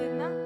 les mains.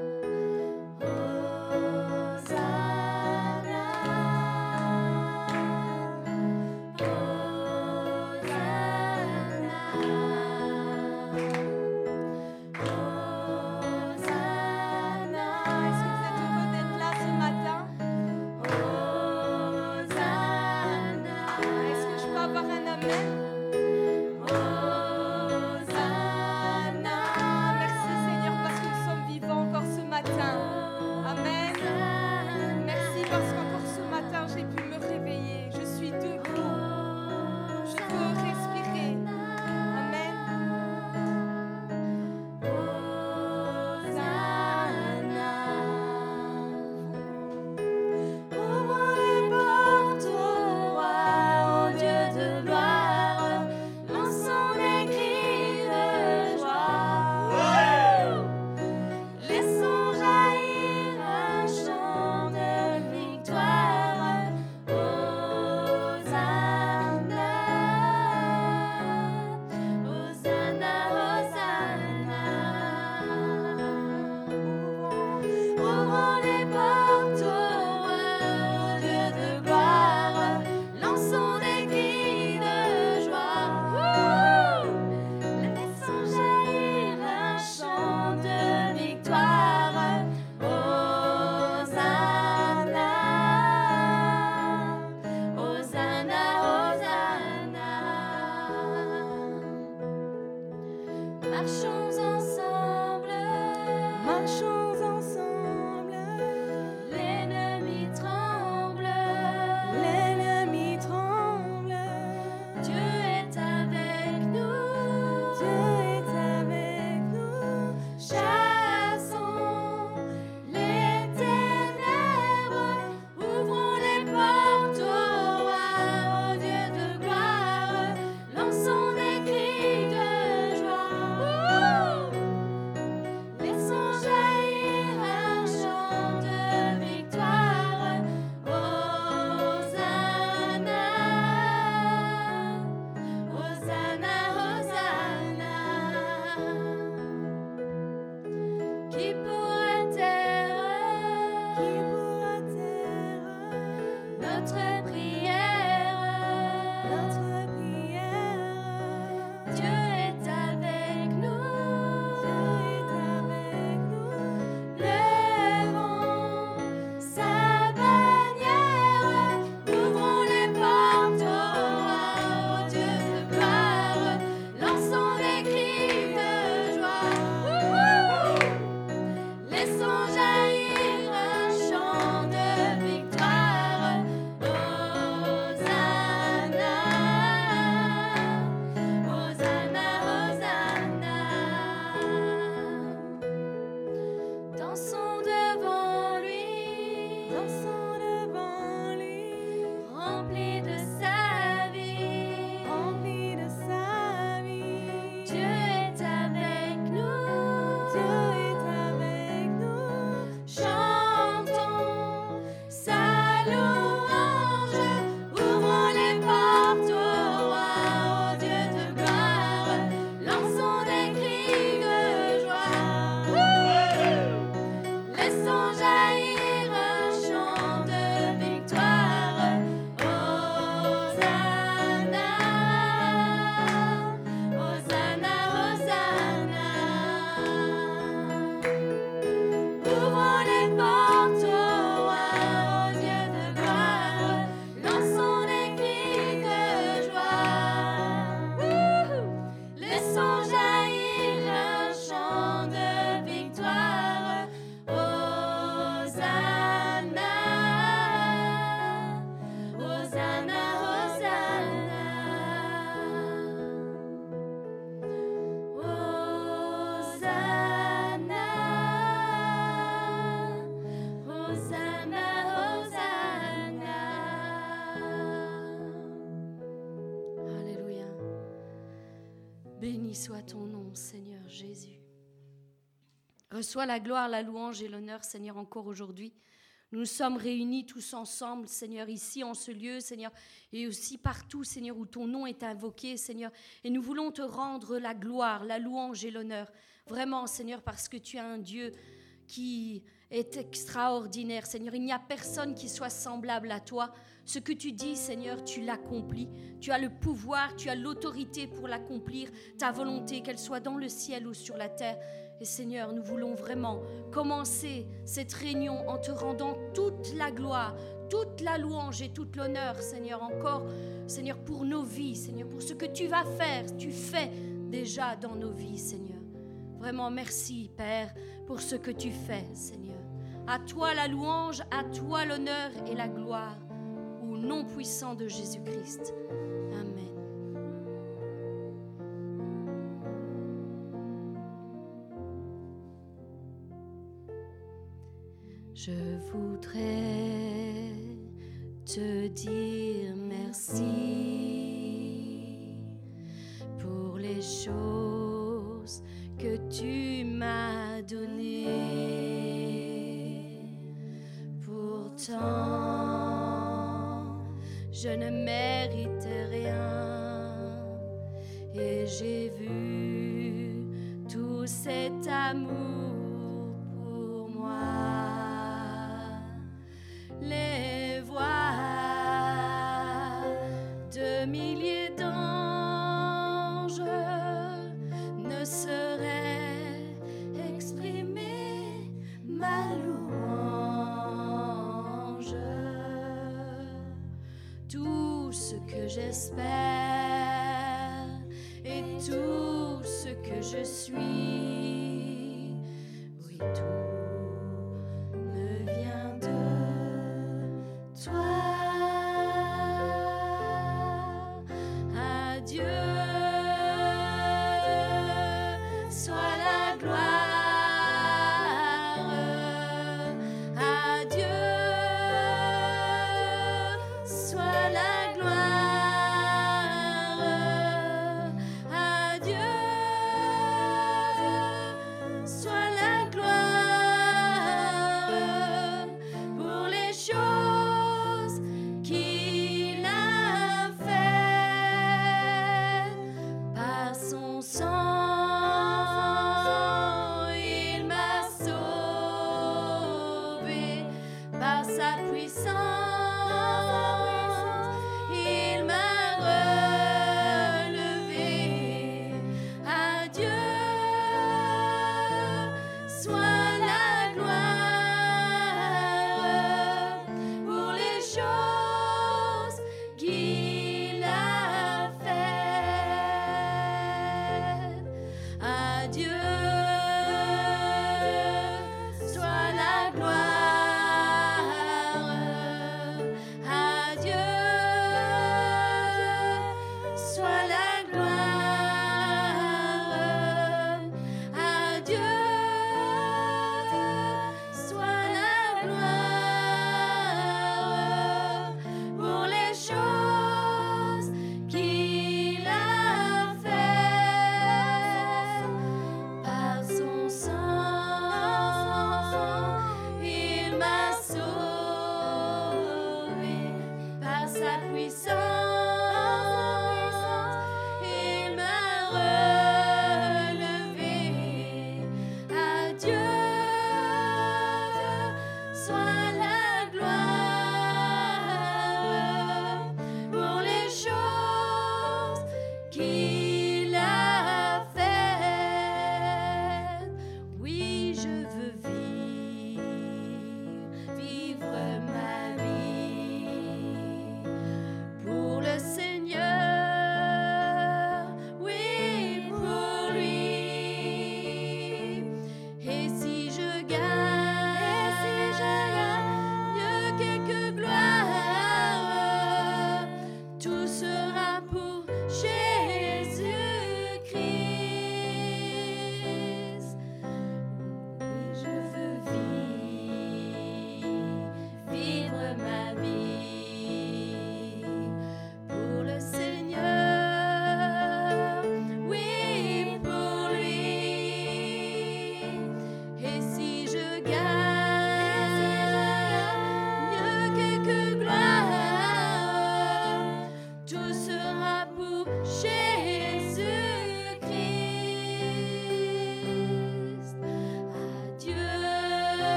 Soit ton nom, Seigneur Jésus. Reçois la gloire, la louange et l'honneur, Seigneur, encore aujourd'hui. Nous sommes réunis tous ensemble, Seigneur, ici en ce lieu, Seigneur, et aussi partout, Seigneur, où ton nom est invoqué, Seigneur. Et nous voulons te rendre la gloire, la louange et l'honneur. Vraiment, Seigneur, parce que tu es un Dieu qui est extraordinaire, Seigneur. Il n'y a personne qui soit semblable à toi. Ce que tu dis, Seigneur, tu l'accomplis. Tu as le pouvoir, tu as l'autorité pour l'accomplir. Ta volonté, qu'elle soit dans le ciel ou sur la terre. Et Seigneur, nous voulons vraiment commencer cette réunion en te rendant toute la gloire, toute la louange et toute l'honneur, Seigneur, encore, Seigneur, pour nos vies, Seigneur, pour ce que tu vas faire, tu fais déjà dans nos vies, Seigneur. Vraiment, merci, Père, pour ce que tu fais, Seigneur. À toi la louange, à toi l'honneur et la gloire, au nom puissant de Jésus-Christ. Amen. Je voudrais te dire merci pour les choses que tu m'as données. Pourtant, je ne mérite rien et j'ai vu tout cet amour et tout ce que je suis.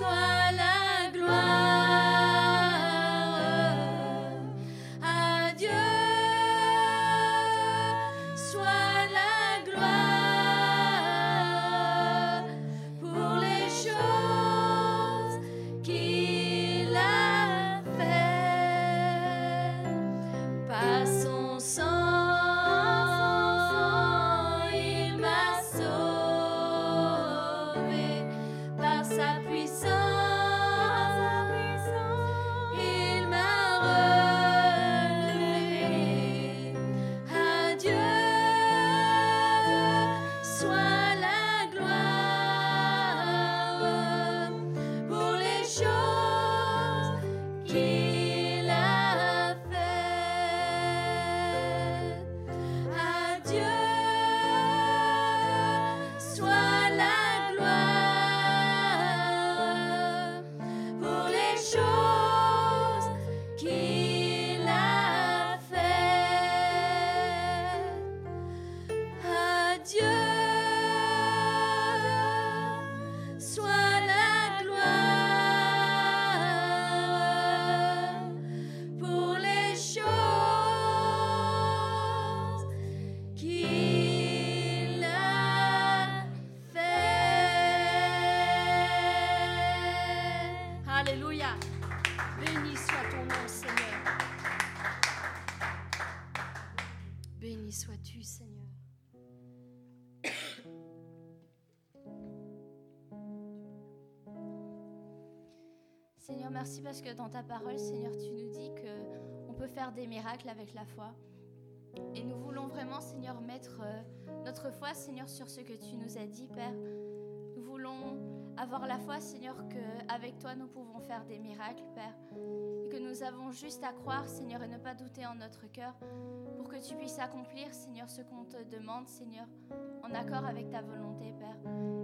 soir. Merci parce que dans ta parole, Seigneur, tu nous dis que on peut faire des miracles avec la foi. Et nous voulons vraiment, Seigneur, mettre euh, notre foi, Seigneur, sur ce que tu nous as dit, Père. Nous voulons avoir la foi, Seigneur, qu'avec toi, nous pouvons faire des miracles, Père. Et que nous avons juste à croire, Seigneur, et ne pas douter en notre cœur, pour que tu puisses accomplir, Seigneur, ce qu'on te demande, Seigneur, en accord avec ta volonté, Père.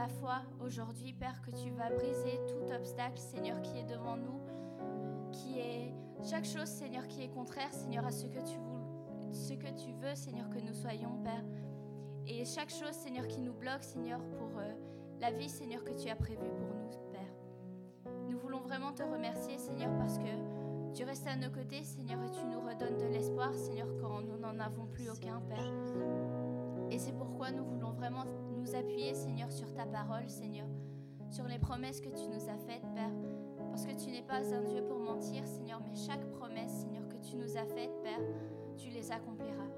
La foi aujourd'hui, Père, que tu vas briser tout obstacle, Seigneur, qui est devant nous, qui est chaque chose, Seigneur, qui est contraire, Seigneur, à ce que tu veux, ce que tu veux, Seigneur, que nous soyons, Père. Et chaque chose, Seigneur, qui nous bloque, Seigneur, pour euh, la vie, Seigneur, que tu as prévue pour nous, Père. Nous voulons vraiment te remercier, Seigneur, parce que tu restes à nos côtés, Seigneur, et tu nous redonnes de l'espoir, Seigneur, quand nous n'en avons plus aucun, Père. Et c'est pourquoi nous voulons vraiment nous appuyer, Seigneur, sur ta parole, Seigneur, sur les promesses que tu nous as faites, Père. Parce que tu n'es pas un Dieu pour mentir, Seigneur, mais chaque promesse, Seigneur, que tu nous as faite, Père, tu les accompliras.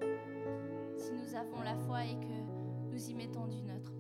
Si nous avons la foi et que nous y mettons du nôtre,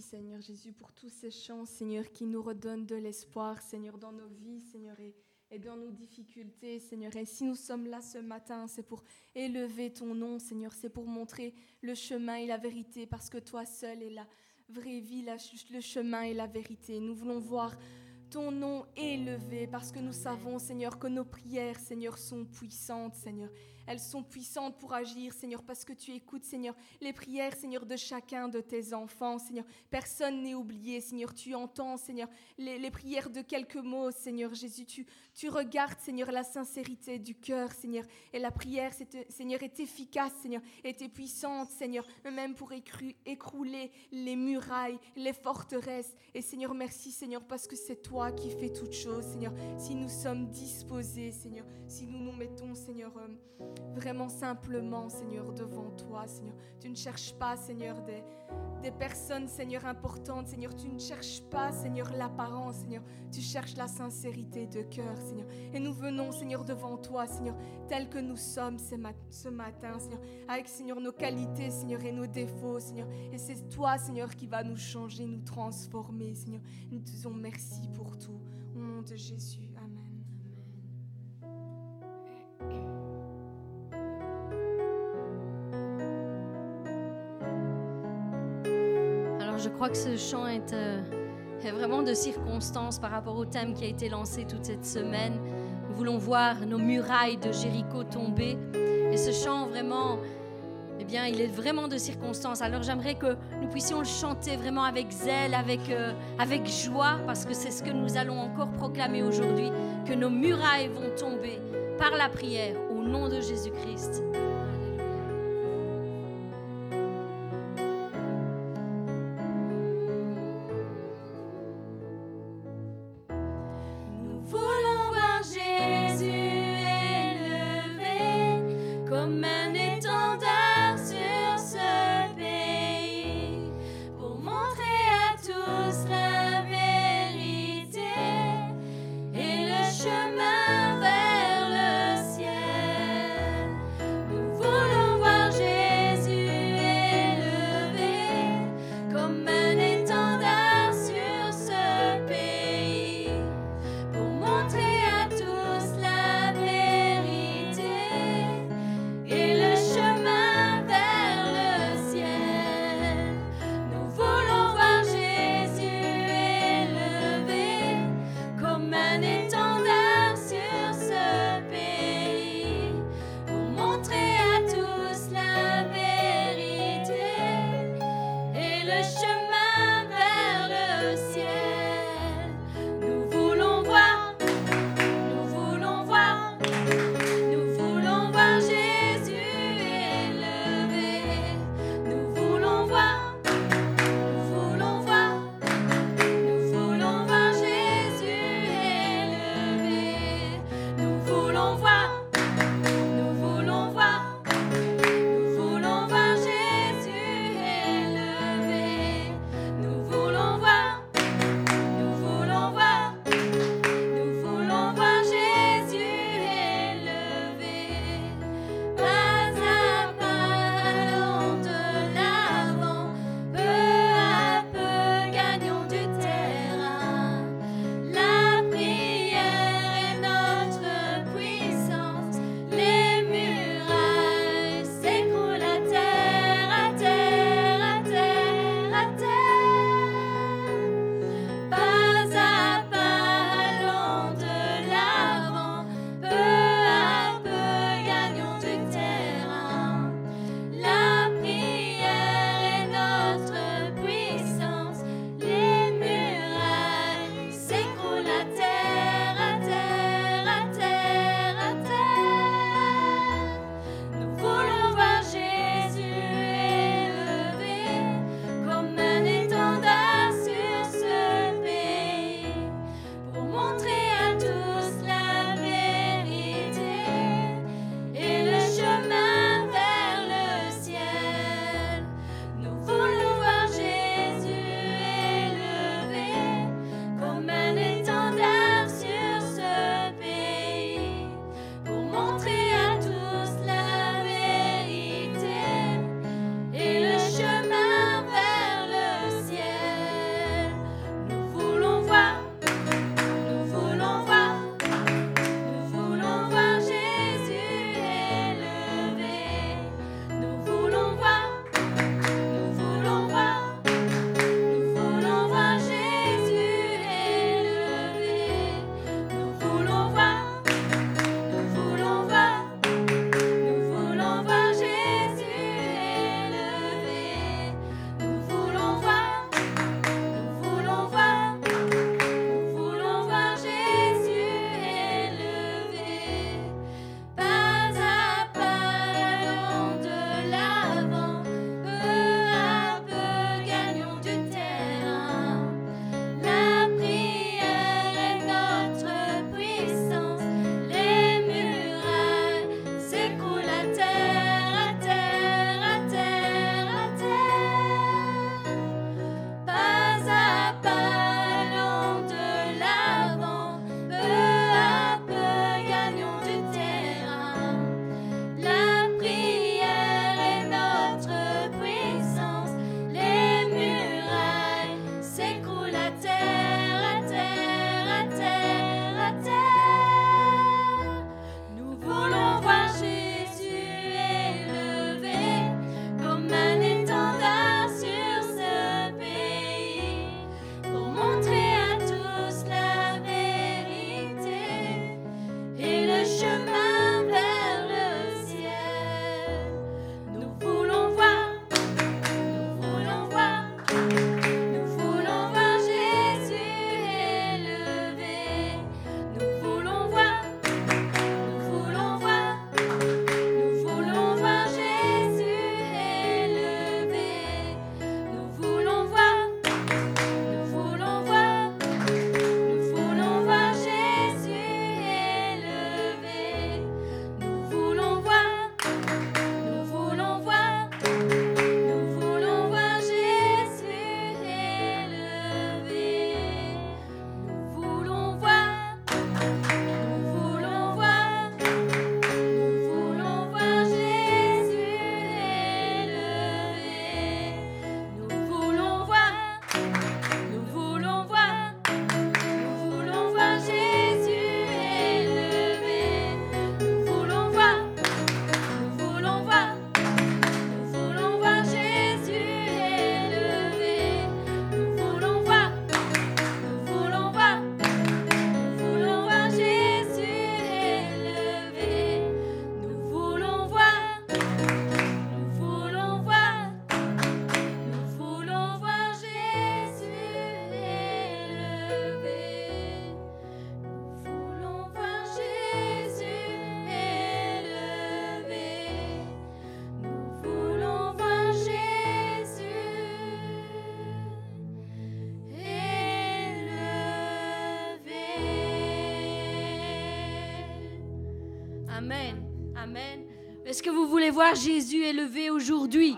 Seigneur Jésus pour tous ces chants, Seigneur, qui nous redonnent de l'espoir, Seigneur, dans nos vies, Seigneur, et, dans nos difficultés, Seigneur. Et si nous sommes là ce matin, c'est pour élever ton nom, Seigneur, c'est pour montrer le chemin et la vérité, parce que toi seul es la vraie vie, le chemin et la vérité. Nous voulons voir ton nom élevé, parce que nous savons, Seigneur, que nos prières, Seigneur, sont puissantes, Seigneur. Elles sont puissantes pour agir, Seigneur, parce que tu écoutes, Seigneur, les prières, Seigneur, de chacun de tes enfants, Seigneur. Personne n'est oublié, Seigneur. Tu entends, Seigneur, les, prières de quelques mots, Seigneur Jésus. Tu, tu regardes, Seigneur, la sincérité du cœur, Seigneur. Et la prière, Seigneur, est efficace, Seigneur, est puissante, Seigneur, même pour écrouler les murailles, les forteresses. Et Seigneur, merci, Seigneur, parce que c'est toi qui fais toutes choses, Seigneur. Si nous sommes disposés, Seigneur, si nous nous mettons, Seigneur, euh, vraiment simplement, Seigneur, devant toi, Seigneur. Tu ne cherches pas, Seigneur, des, des personnes, Seigneur, importantes, Seigneur. Tu ne cherches pas, Seigneur, l'apparence, Seigneur. Tu cherches la sincérité de cœur, Seigneur. Et nous venons, Seigneur, devant toi, Seigneur, tel que nous sommes ce, mat- ce matin, Seigneur, avec, Seigneur, nos qualités, Seigneur, et nos défauts, Seigneur. Et c'est toi, Seigneur, qui va nous changer, nous transformer, Seigneur. Nous te disons merci pour tout. Au nom de Jésus, Amen. Alors je crois que ce chant est, euh, est vraiment de circonstance par rapport au thème qui a été lancé toute cette semaine. Nous voulons voir nos murailles de Jéricho tomber. Et ce chant vraiment, eh bien, il est vraiment de circonstance. Alors j'aimerais que nous puissions le chanter vraiment avec zèle, avec, euh, avec joie, parce que c'est ce que nous allons encore proclamer aujourd'hui, que nos murailles vont tomber par la prière au nom de Jésus-Christ. Est-ce que vous voulez voir Jésus élevé aujourd'hui?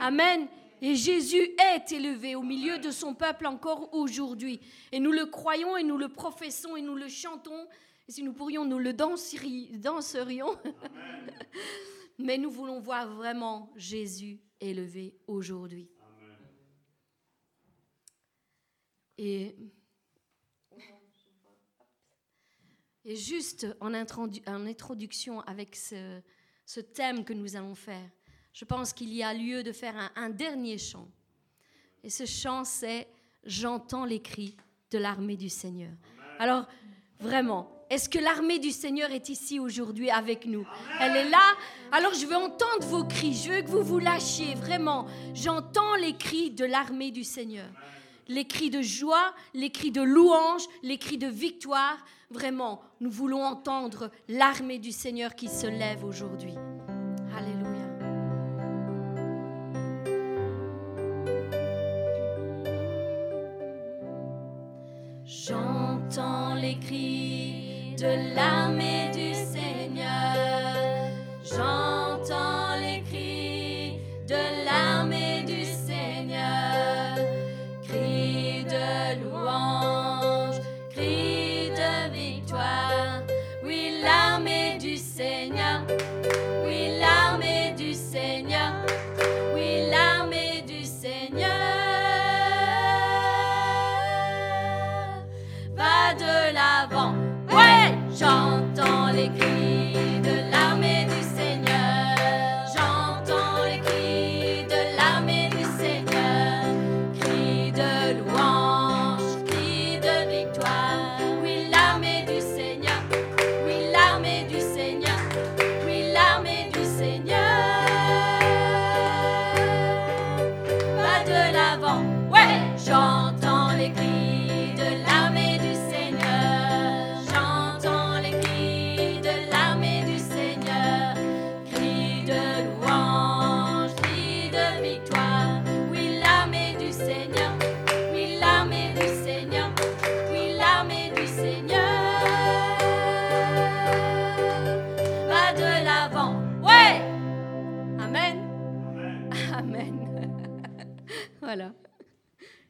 Amen. Et Jésus est élevé au milieu de son peuple encore aujourd'hui. Et nous le croyons et nous le professons et nous le chantons. Et si nous pourrions, nous le danserions. Mais nous voulons voir vraiment Jésus élevé aujourd'hui. Et, et juste en, introduction avec ce, ce thème que nous allons faire, je pense qu'il y a lieu de faire un, dernier chant. Et ce chant, c'est J'entends les cris de l'armée du Seigneur. Alors, vraiment, est-ce que l'armée du Seigneur est ici aujourd'hui avec nous? Elle est là? Alors je veux entendre vos cris, je veux que vous vous lâchiez, vraiment. J'entends les cris de l'armée du Seigneur. Les cris de joie, les cris de louange, les cris de victoire. Vraiment, nous voulons entendre l'armée du Seigneur qui se lève aujourd'hui. J'entends les cris de l'armée du Seigneur.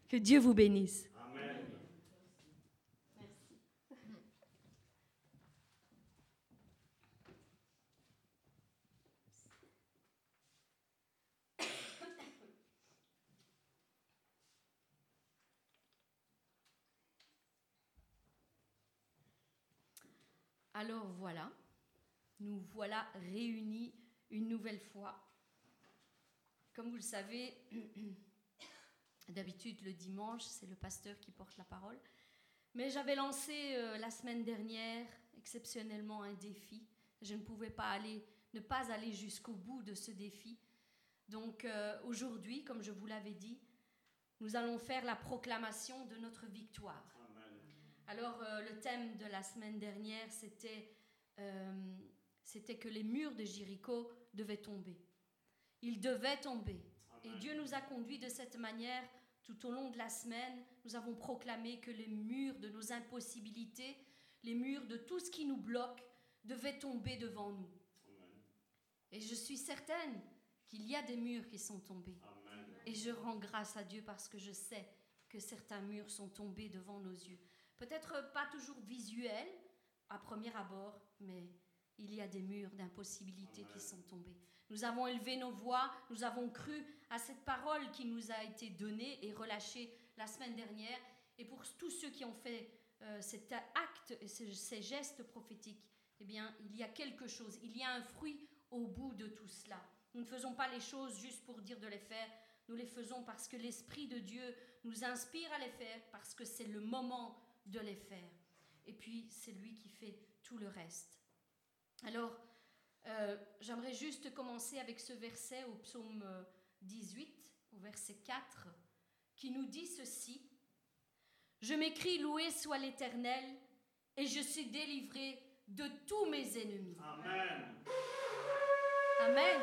Que Dieu vous bénisse. Alors voilà, nous voilà réunis une nouvelle fois. Comme vous le savez, d'habitude le dimanche, c'est le pasteur qui porte la parole. Mais j'avais lancé euh, la semaine dernière exceptionnellement un défi. Je ne pouvais pas aller, ne pas aller jusqu'au bout de ce défi. Donc euh, aujourd'hui, comme je vous l'avais dit, nous allons faire la proclamation de notre victoire. Alors, euh, le thème de la semaine dernière, c'était c'était que les murs de Jéricho devaient tomber. Ils devaient tomber. Et Dieu nous a conduits de cette manière tout au long de la semaine. Nous avons proclamé que les murs de nos impossibilités, les murs de tout ce qui nous bloque, devaient tomber devant nous. Et je suis certaine qu'il y a des murs qui sont tombés. Et je rends grâce à Dieu parce que je sais que certains murs sont tombés devant nos yeux. Peut-être pas toujours visuels à premier abord, mais il y a des murs d'impossibilité qui sont tombés. Nous avons élevé nos voix, nous avons cru à cette parole qui nous a été donnée et relâchée la semaine dernière. Et pour tous ceux qui ont fait euh, cet acte et ces, ces gestes prophétiques, eh bien, il y a quelque chose, il y a un fruit au bout de tout cela. Nous ne faisons pas les choses juste pour dire de les faire, nous les faisons parce que l'Esprit de Dieu nous inspire à les faire, parce que c'est le moment de les faire. Et puis, c'est lui qui fait tout le reste. Alors, euh, j'aimerais juste commencer avec ce verset au psaume 18, au verset 4, qui nous dit ceci. Je m'écris, loué soit l'Éternel, et je suis délivré de tous mes ennemis. Amen. Amen.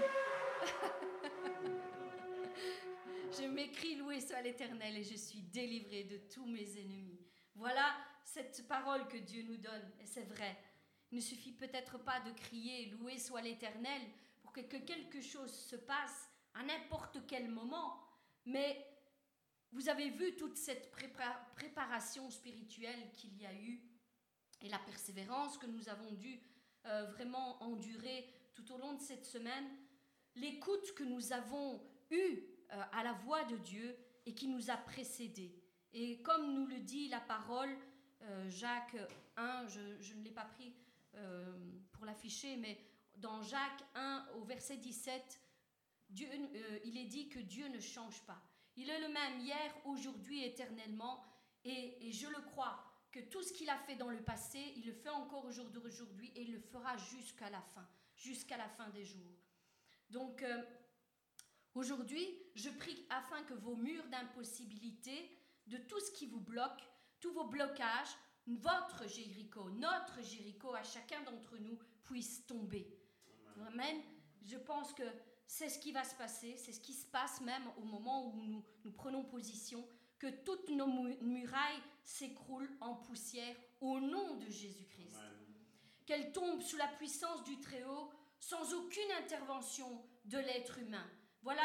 je m'écris, loué soit l'Éternel, et je suis délivré de tous mes ennemis. Voilà cette parole que Dieu nous donne, et c'est vrai. Il ne suffit peut-être pas de crier Loué soit l'Éternel pour que, que quelque chose se passe à n'importe quel moment, mais vous avez vu toute cette préparation spirituelle qu'il y a eu et la persévérance que nous avons dû euh, vraiment endurer tout au long de cette semaine, l'écoute que nous avons eue euh, à la voix de Dieu et qui nous a précédés. Et comme nous le dit la parole, euh, Jacques 1, je, ne l'ai pas pris pour l'afficher, mais dans Jacques 1 au verset 17, Dieu, il est dit que Dieu ne change pas. Il est le même hier, aujourd'hui, éternellement, et, je le crois que tout ce qu'il a fait dans le passé, il le fait encore au jour d'aujourd'hui et il le fera jusqu'à la fin, jusqu'à la fin des jours. Donc euh, aujourd'hui, je prie afin que vos murs d'impossibilité, de tout ce qui vous bloque, tous vos blocages, votre Jéricho, notre Jéricho à chacun d'entre nous puisse tomber. Amen. Je pense que c'est ce qui va se passer, c'est ce qui se passe même au moment où nous, nous prenons position que toutes nos murailles s'écroulent en poussière au nom de Jésus-Christ. Qu'elles tombent sous la puissance du Très-Haut sans aucune intervention de l'être humain. Voilà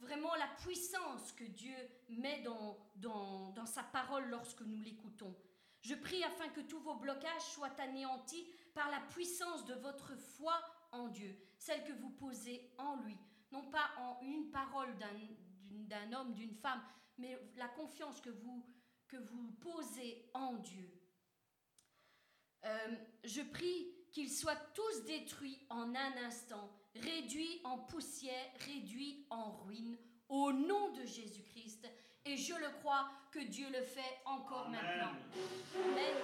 vraiment la puissance que Dieu met dans, dans, dans sa parole lorsque nous l'écoutons. Je prie afin que tous vos blocages soient anéantis par la puissance de votre foi en Dieu, celle que vous posez en lui, non pas en une parole d'un homme, d'une femme, mais la confiance que vous, que vous posez en Dieu. Euh, je prie qu'ils soient tous détruits en un instant, réduits en poussière, réduits en ruine, au nom de Jésus-Christ. Et je le crois que Dieu le fait encore maintenant. Amen.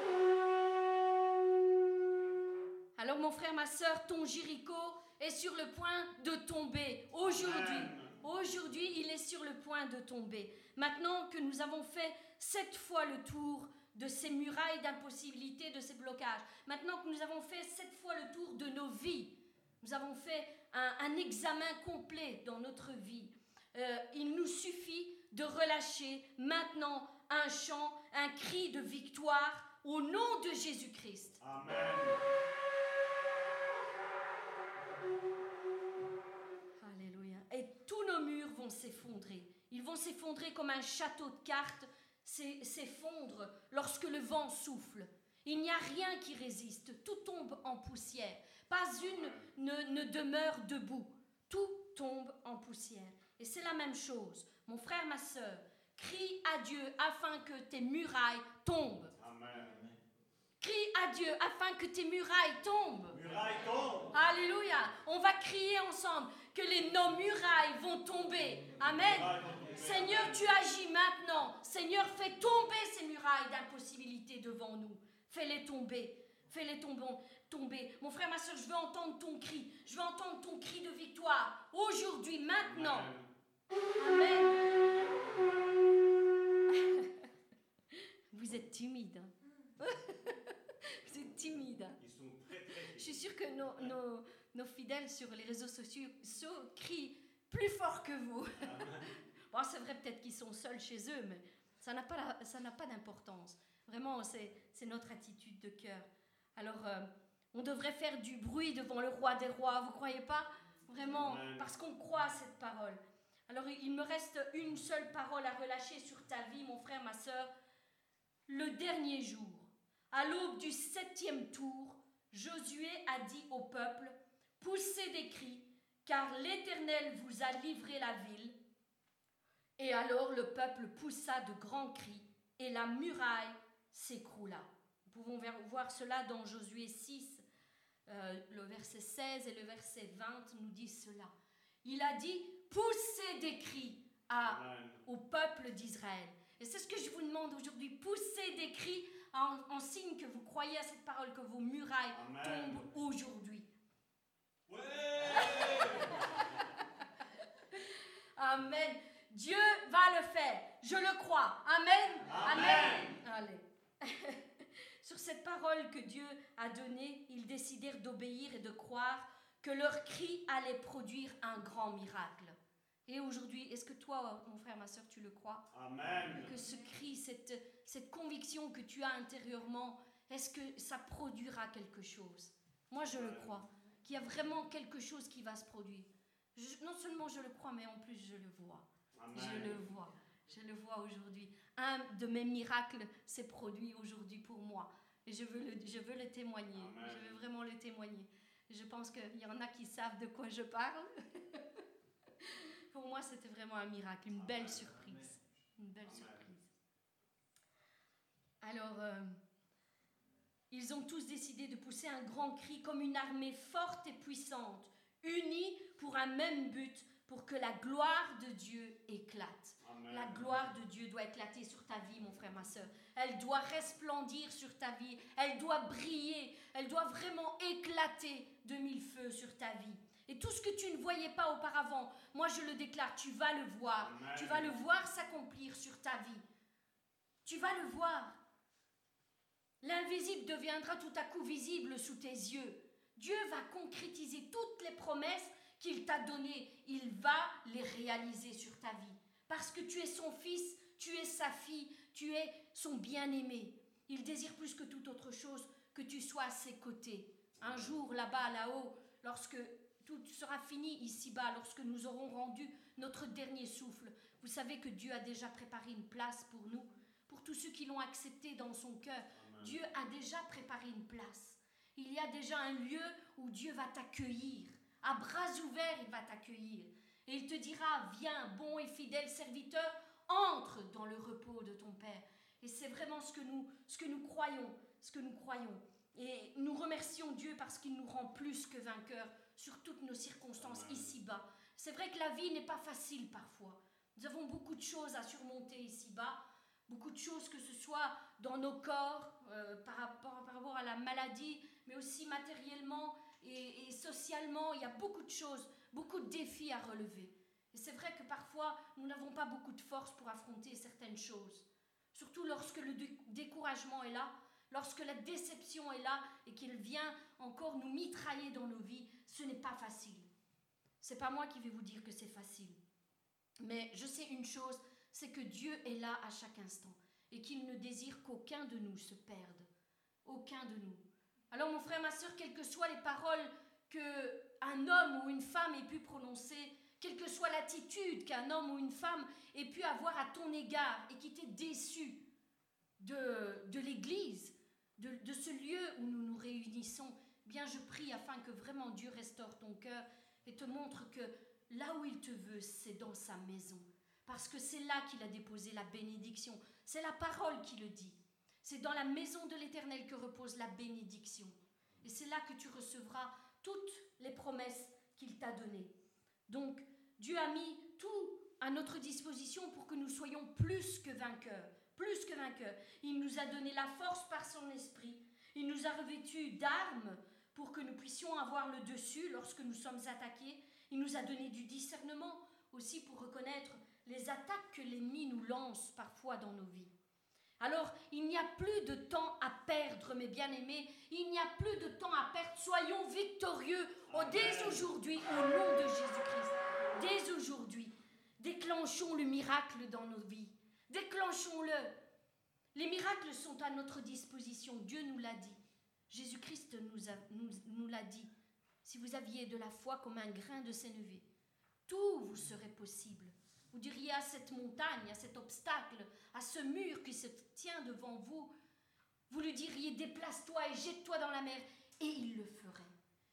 Alors mon frère, ma soeur, ton Jéricho est sur le point de tomber aujourd'hui. Aujourd'hui, il est sur le point de tomber. Maintenant que nous avons fait sept fois le tour de ces murailles d'impossibilité, de ces blocages, maintenant que nous avons fait sept fois le tour de nos vies, nous avons fait un, examen complet dans notre vie, euh, il nous suffit de relâcher maintenant un chant, un cri de victoire au nom de Jésus-Christ. Amen. Alléluia. Et tous nos murs vont s'effondrer. Ils vont s'effondrer comme un château de cartes s'effondre lorsque le vent souffle. Il n'y a rien qui résiste, tout tombe en poussière. Pas une ne, demeure debout, tout tombe en poussière. Et c'est la même chose. Mon frère, ma soeur, crie à Dieu afin que tes murailles tombent. Amen. Crie à Dieu afin que tes murailles tombent. Murailles tombent. Alléluia. On va crier ensemble que les, nos murailles vont tomber. Amen. Seigneur, tu agis maintenant. Seigneur, fais tomber ces murailles d'impossibilité devant nous. Fais-les tomber. Fais-les tomber, tomber. Mon frère, ma soeur, je veux entendre ton cri. Je veux entendre ton cri de victoire. Aujourd'hui, maintenant. Amen. Vous êtes timide. Hein. Vous êtes timide. Hein. Je suis sûre que nos, nos, fidèles sur les réseaux sociaux crient plus fort que vous. Bon, c'est vrai peut-être qu'ils sont seuls chez eux, mais ça n'a pas, ça n'a pas d'importance. Vraiment, c'est, c'est notre attitude de cœur. Alors, euh, on devrait faire du bruit devant le roi des rois, vous croyez pas? Vraiment, parce qu'on croit à cette parole. Alors, il me reste une seule parole à relâcher sur ta vie, mon frère, ma soeur. Le dernier jour, à l'aube du septième tour, Josué a dit au peuple, poussez des cris, car l'Éternel vous a livré la ville et alors le peuple poussa de grands cris, et la muraille s'écroula. Nous pouvons voir cela dans Josué 6, euh, le verset 16 et le verset 20 nous disent cela. Il a dit, poussez des cris à, au peuple d'Israël. Et c'est ce que je vous demande aujourd'hui, poussez des cris en, signe que vous croyez à cette parole, que vos murailles tombent aujourd'hui. Amen. Dieu va le faire. Je le crois. Amen. Amen. Allez. Sur cette parole que Dieu a donnée, ils décidèrent d'obéir et de croire que leur cri allait produire un grand miracle. Et aujourd'hui, est-ce que toi, mon frère, ma soeur, tu le crois? Amen. Que ce cri, cette, cette conviction que tu as intérieurement, est-ce que ça produira quelque chose? Moi, je le crois. Qu'il y a vraiment quelque chose qui va se produire. non seulement je le crois, mais en plus je le vois. Je le vois. Je le vois aujourd'hui. Un de mes miracles s'est produit aujourd'hui pour moi. Et je veux le, je veux le témoigner. Je veux vraiment le témoigner. Je pense qu'il y en a qui savent de quoi je parle. pour moi, c'était vraiment un miracle, une belle surprise. Une belle surprise. Alors, euh, ils ont tous décidé de pousser un grand cri comme une armée forte et puissante, unie pour un même but, pour que la gloire de Dieu éclate. La gloire de Dieu doit éclater sur ta vie, mon frère, ma soeur. Elle doit resplendir sur ta vie. Elle doit briller. Elle doit vraiment éclater de mille feux sur ta vie. Et tout ce que tu ne voyais pas auparavant, moi je le déclare, tu vas le voir. Tu vas le voir s'accomplir sur ta vie. Tu vas le voir. L'invisible deviendra tout à coup visible sous tes yeux. Dieu va concrétiser toutes les promesses qu'il t'a données. Il va les réaliser sur ta vie. Parce que tu es son fils, tu es sa fille, tu es son bien-aimé. Il désire plus que toute autre chose que tu sois à ses côtés. Un jour, là-bas, là-haut, lorsque tout sera fini ici-bas, lorsque nous aurons rendu notre dernier souffle, vous savez que Dieu a déjà préparé une place pour nous, pour tous ceux qui l'ont accepté dans son cœur. Dieu a déjà préparé une place. Il y a déjà un lieu où Dieu va t'accueillir. À bras ouverts, il va t'accueillir. Et il te dira, viens, bon et fidèle serviteur, entre dans le repos de ton Père. Et c'est vraiment ce que nous, ce que nous croyons, ce que nous croyons. Et nous remercions Dieu parce qu'il nous rend plus que vainqueurs sur toutes nos circonstances ici-bas. C'est vrai que la vie n'est pas facile parfois. Nous avons beaucoup de choses à surmonter ici-bas, beaucoup de choses que ce soit dans nos corps, euh, par, rapport, par, rapport, à la maladie, mais aussi matériellement et, socialement. Il y a beaucoup de choses, beaucoup de défis à relever. Et c'est vrai que parfois, nous n'avons pas beaucoup de force pour affronter certaines choses. Surtout lorsque le découragement est là, lorsque la déception est là et qu'il vient encore nous mitrailler dans nos vies, ce n'est pas facile. C'est pas moi qui vais vous dire que c'est facile. Mais je sais une chose, c'est que Dieu est là à chaque instant et qu'il ne désire qu'aucun de nous se perde. Aucun de nous. Alors mon frère, ma soeur, quelles que soient les paroles que un homme ou une femme ait pu prononcer, quelle que soit l'attitude qu'un homme ou une femme ait pu avoir à ton égard et qui t'ait déçu de, de l'Église, de, de, ce lieu où nous nous réunissons, bien je prie afin que vraiment Dieu restaure ton cœur et te montre que là où il te veut, c'est dans sa maison. Parce que c'est là qu'il a déposé la bénédiction. C'est la parole qui le dit. C'est dans la maison de l'Éternel que repose la bénédiction. Et c'est là que tu recevras toutes les promesses qu'il t'a données. Donc, Dieu a mis tout à notre disposition pour que nous soyons plus que vainqueurs. Plus que vainqueurs. Il nous a donné la force par son esprit. Il nous a revêtus d'armes pour que nous puissions avoir le dessus lorsque nous sommes attaqués. Il nous a donné du discernement aussi pour reconnaître les attaques que l'ennemi nous lance parfois dans nos vies. Alors, il n'y a plus de temps à perdre, mes bien-aimés. Il n'y a plus de temps à perdre. Soyons victorieux dès aujourd'hui au nom de Jésus-Christ. Dès aujourd'hui, déclenchons le miracle dans nos vies. Déclenchons-le. Les miracles sont à notre disposition. Dieu nous l'a dit. Jésus-Christ nous, nous l'a dit. Si vous aviez de la foi comme un grain de sénévé, tout vous serait possible. Vous diriez à cette montagne, à cet obstacle, à ce mur qui se tient devant vous, vous lui diriez déplace-toi et jette-toi dans la mer, et il le ferait.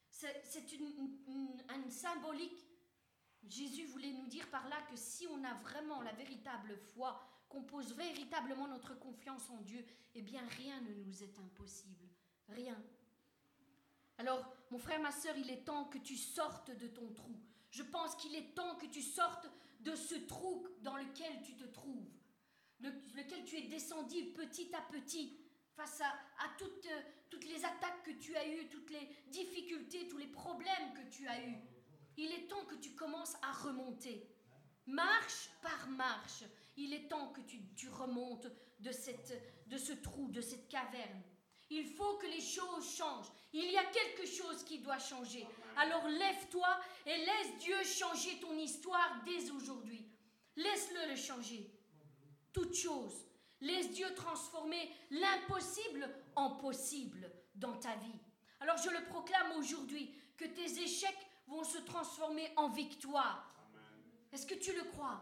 C'est une, symbolique. Jésus voulait nous dire par là que si on a vraiment la véritable foi, qu'on pose véritablement notre confiance en Dieu, eh bien rien ne nous est impossible. Rien. Alors, mon frère, ma soeur, il est temps que tu sortes de ton trou. Je pense qu'il est temps que tu sortes de ce trou dans lequel tu te trouves, lequel tu es descendu petit à petit face à, toutes, toutes les attaques que tu as eues, toutes les difficultés, tous les problèmes que tu as eus. Il est temps que tu commences à remonter. Marche par marche, il est temps que tu, remontes de ce trou, de cette caverne. Il faut que les choses changent. Il y a quelque chose qui doit changer. Alors lève-toi et laisse Dieu changer ton histoire dès aujourd'hui. Laisse-le le changer. Toute chose. Laisse Dieu transformer l'impossible en possible dans ta vie. Alors je le proclame aujourd'hui, que tes échecs vont se transformer en victoire. Est-ce que tu le crois?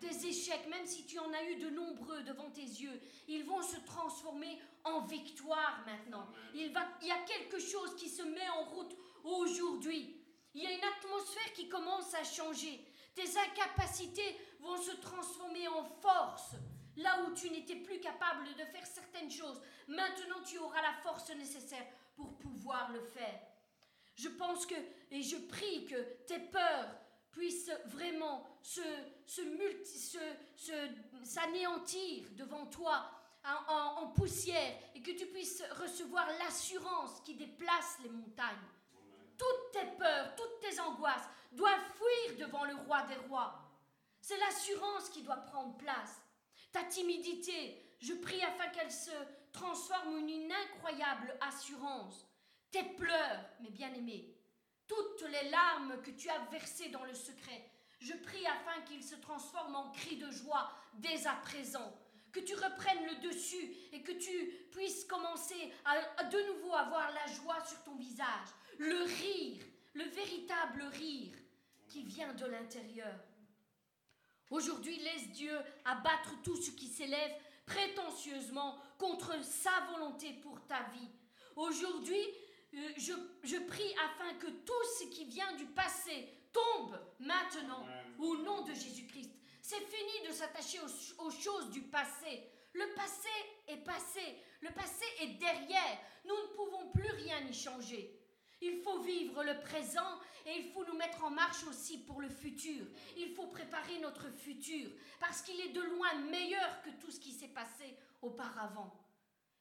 Tes échecs, même si tu en as eu de nombreux devant tes yeux, ils vont se transformer en victoire maintenant. Il, va, il y a quelque chose qui se met en route aujourd'hui. Il y a une atmosphère qui commence à changer. Tes incapacités vont se transformer en force. Là où tu n'étais plus capable de faire certaines choses, maintenant tu auras la force nécessaire pour pouvoir le faire. Je pense que, et je prie que tes peurs puissent vraiment se, se, s'anéantir devant toi en poussière et que tu puisses recevoir l'assurance qui déplace les montagnes. Toutes tes peurs, toutes tes angoisses doivent fuir devant le roi des rois. C'est l'assurance qui doit prendre place. Ta timidité, je prie afin qu'elle se transforme en une incroyable assurance. Tes pleurs, mes bien-aimés, toutes les larmes que tu as versées dans le secret, je prie afin qu'ils se transforment en cris de joie dès à présent. Que tu reprennes le dessus et que tu puisses commencer à, de nouveau avoir la joie sur ton visage, le rire, le véritable rire qui vient de l'intérieur. Aujourd'hui, laisse Dieu abattre tout ce qui s'élève prétentieusement contre sa volonté pour ta vie. Aujourd'hui, euh, je, je, prie afin que tout ce qui vient du passé tombe maintenant au nom de Jésus-Christ. C'est fini de s'attacher aux, aux choses du passé. Le passé est passé. Le passé est derrière. Nous ne pouvons plus rien y changer. Il faut vivre le présent et il faut nous mettre en marche aussi pour le futur. Il faut préparer notre futur parce qu'il est de loin meilleur que tout ce qui s'est passé auparavant.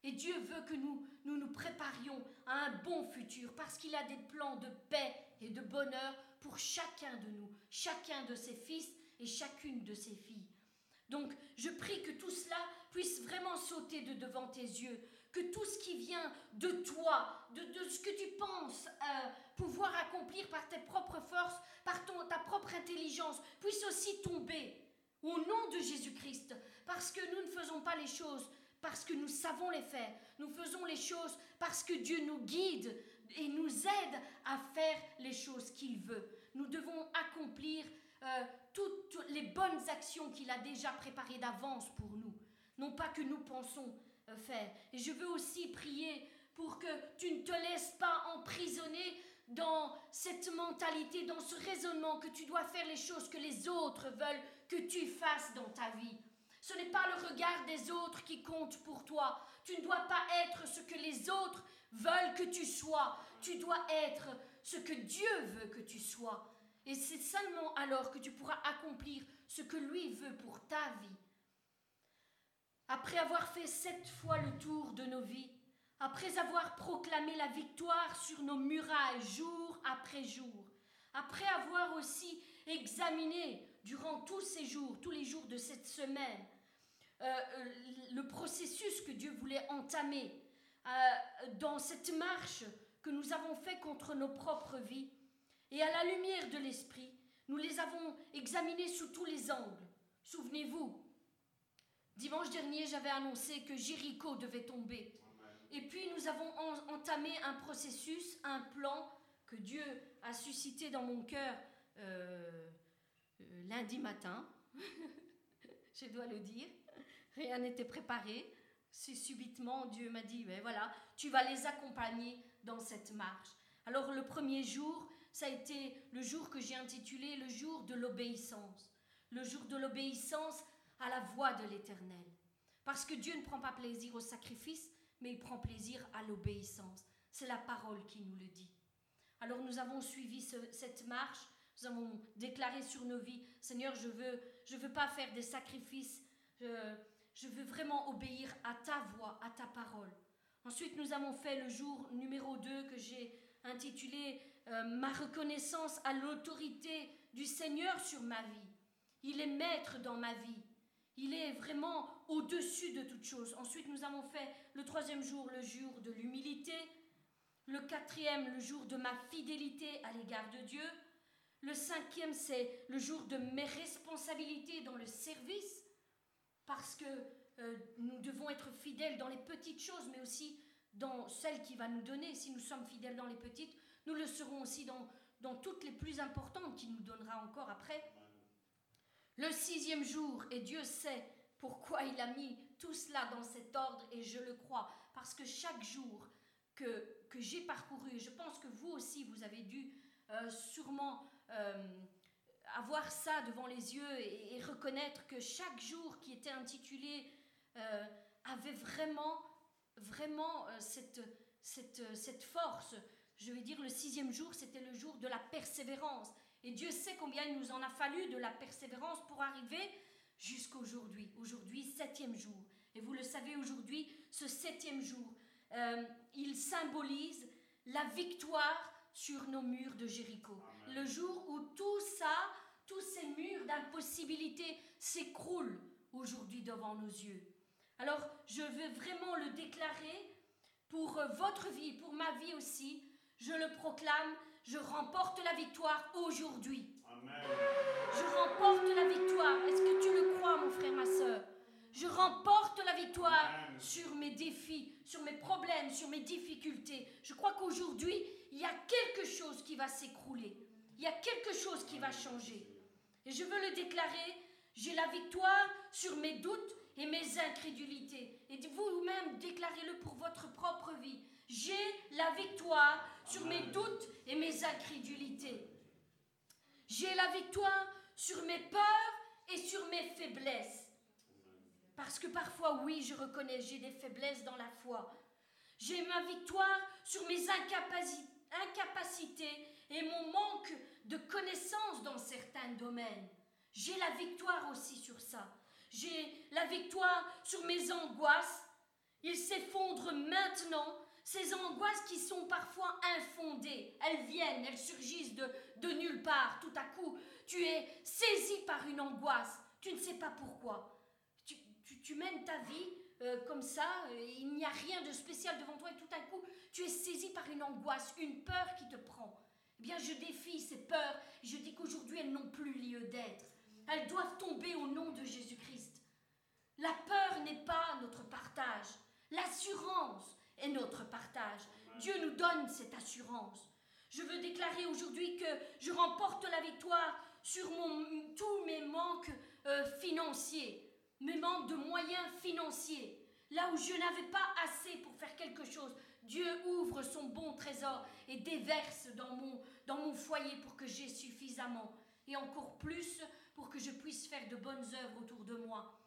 Et Dieu veut que nous, nous nous préparions un bon futur parce qu'il a des plans de paix et de bonheur pour chacun de nous, chacun de ses fils et chacune de ses filles. Donc je prie que tout cela puisse vraiment sauter de devant tes yeux, que tout ce qui vient de toi, de, ce que tu penses euh, pouvoir accomplir par tes propres forces, par ton, ta propre intelligence, puisse aussi tomber au nom de Jésus-Christ, parce que nous ne faisons pas les choses parce que nous savons les faire, nous faisons les choses parce que Dieu nous guide et nous aide à faire les choses qu'il veut. Nous devons accomplir euh, toutes les bonnes actions qu'il a déjà préparées d'avance pour nous, non pas que nous pensons euh, faire. Et je veux aussi prier pour que tu ne te laisses pas emprisonner dans cette mentalité, dans ce raisonnement que tu dois faire les choses que les autres veulent que tu fasses dans ta vie. Ce n'est pas le regard des autres qui compte pour toi. Tu ne dois pas être ce que les autres veulent que tu sois. Tu dois être ce que Dieu veut que tu sois. Et c'est seulement alors que tu pourras accomplir ce que lui veut pour ta vie. Après avoir fait sept fois le tour de nos vies, après avoir proclamé la victoire sur nos murailles jour après jour, après avoir aussi examiné durant tous ces jours, tous les jours de cette semaine, le processus que Dieu voulait entamer euh, dans cette marche que nous avons fait contre nos propres vies, et à la lumière de l'Esprit, nous les avons examinés sous tous les angles. Souvenez-vous, dimanche dernier, j'avais annoncé que Jéricho devait tomber. Et puis nous avons entamé un processus, un plan que Dieu a suscité dans mon cœur euh, euh, lundi matin, je dois le dire. Rien n'était préparé. C'est subitement, Dieu m'a dit, ben voilà, tu vas les accompagner dans cette marche. Alors le premier jour, ça a été le jour que j'ai intitulé le jour de l'obéissance. Le jour de l'obéissance à la voix de l'Éternel. Parce que Dieu ne prend pas plaisir au sacrifice, mais il prend plaisir à l'obéissance. C'est la parole qui nous le dit. Alors nous avons suivi cette marche, nous avons déclaré sur nos vies, Seigneur, je veux, je veux pas faire des sacrifices, je, je veux vraiment obéir à ta voix, à ta parole. Ensuite, nous avons fait le jour numéro 2 que j'ai intitulé euh, Ma reconnaissance à l'autorité du Seigneur sur ma vie. Il est maître dans ma vie. Il est vraiment au-dessus de toute chose. Ensuite, nous avons fait le troisième jour, le jour de l'humilité. Le quatrième, le jour de ma fidélité à l'égard de Dieu. Le cinquième, c'est le jour de mes responsabilités dans le service. Parce que euh, nous devons être fidèles dans les petites choses, mais aussi dans celle qui va nous donner. Si nous sommes fidèles dans les petites, nous le serons aussi dans, toutes les plus importantes qu'il nous donnera encore après. Le sixième jour, et Dieu sait pourquoi il a mis tout cela dans cet ordre, et je le crois, parce que chaque jour que, que j'ai parcouru, et je pense que vous aussi, vous avez dû euh, sûrement euh, avoir ça devant les yeux et, reconnaître que chaque jour qui était intitulé euh, avait vraiment, vraiment cette, cette, cette force. Je vais dire, le sixième jour, c'était le jour de la persévérance. Et Dieu sait combien il nous en a fallu de la persévérance pour arriver jusqu'aujourd'hui. Aujourd'hui, septième jour. Et vous le savez, aujourd'hui, ce septième jour, euh, il symbolise la victoire sur nos murs de Jéricho. Le jour où tout ça, tous ces murs d'impossibilité s'écroulent aujourd'hui devant nos yeux. Alors, je veux vraiment le déclarer pour euh, votre vie, pour ma vie aussi. Je le proclame, je remporte la victoire aujourd'hui. Je remporte la victoire. Est-ce que tu le crois, mon frère, ma soeur Je remporte la victoire sur mes défis, sur mes problèmes, sur mes difficultés. Je crois qu'aujourd'hui, il y a quelque chose qui va s'écrouler. Il y a quelque chose qui va changer. Et je veux le déclarer, j'ai la victoire sur mes doutes et mes incrédulités. Et vous-même, déclarez-le pour votre propre vie. J'ai la victoire sur mes doutes et mes incrédulités. J'ai la victoire sur mes peurs et sur mes faiblesses. Parce que parfois, oui, je reconnais, j'ai des faiblesses dans la foi. J'ai ma victoire sur mes incapacités et mon manque de connaissances dans certains domaines. J'ai la victoire aussi sur ça. J'ai la victoire sur mes angoisses. Ils s'effondrent maintenant ces angoisses qui sont parfois infondées, elles viennent, elles surgissent de, de nulle part. Tout à coup, tu es saisi par une angoisse. Tu ne sais pas pourquoi. Tu, tu, mènes ta vie euh, comme ça, il n'y a rien de spécial devant toi et tout à coup, tu es saisi par une angoisse, une peur qui te prend. Eh bien, je défie ces peurs. Je dis qu'aujourd'hui, elles n'ont plus lieu d'être. Elles doivent tomber au nom de Jésus-Christ. La peur n'est pas notre partage. L'assurance, est notre partage. Dieu nous donne cette assurance. Je veux déclarer aujourd'hui que je remporte la victoire sur mon, tous mes manques euh, financiers, mes manques de moyens financiers. Là où je n'avais pas assez pour faire quelque chose, Dieu ouvre son bon trésor et déverse dans mon, dans mon foyer pour que j'ai suffisamment et encore plus pour que je puisse faire de bonnes œuvres autour de moi.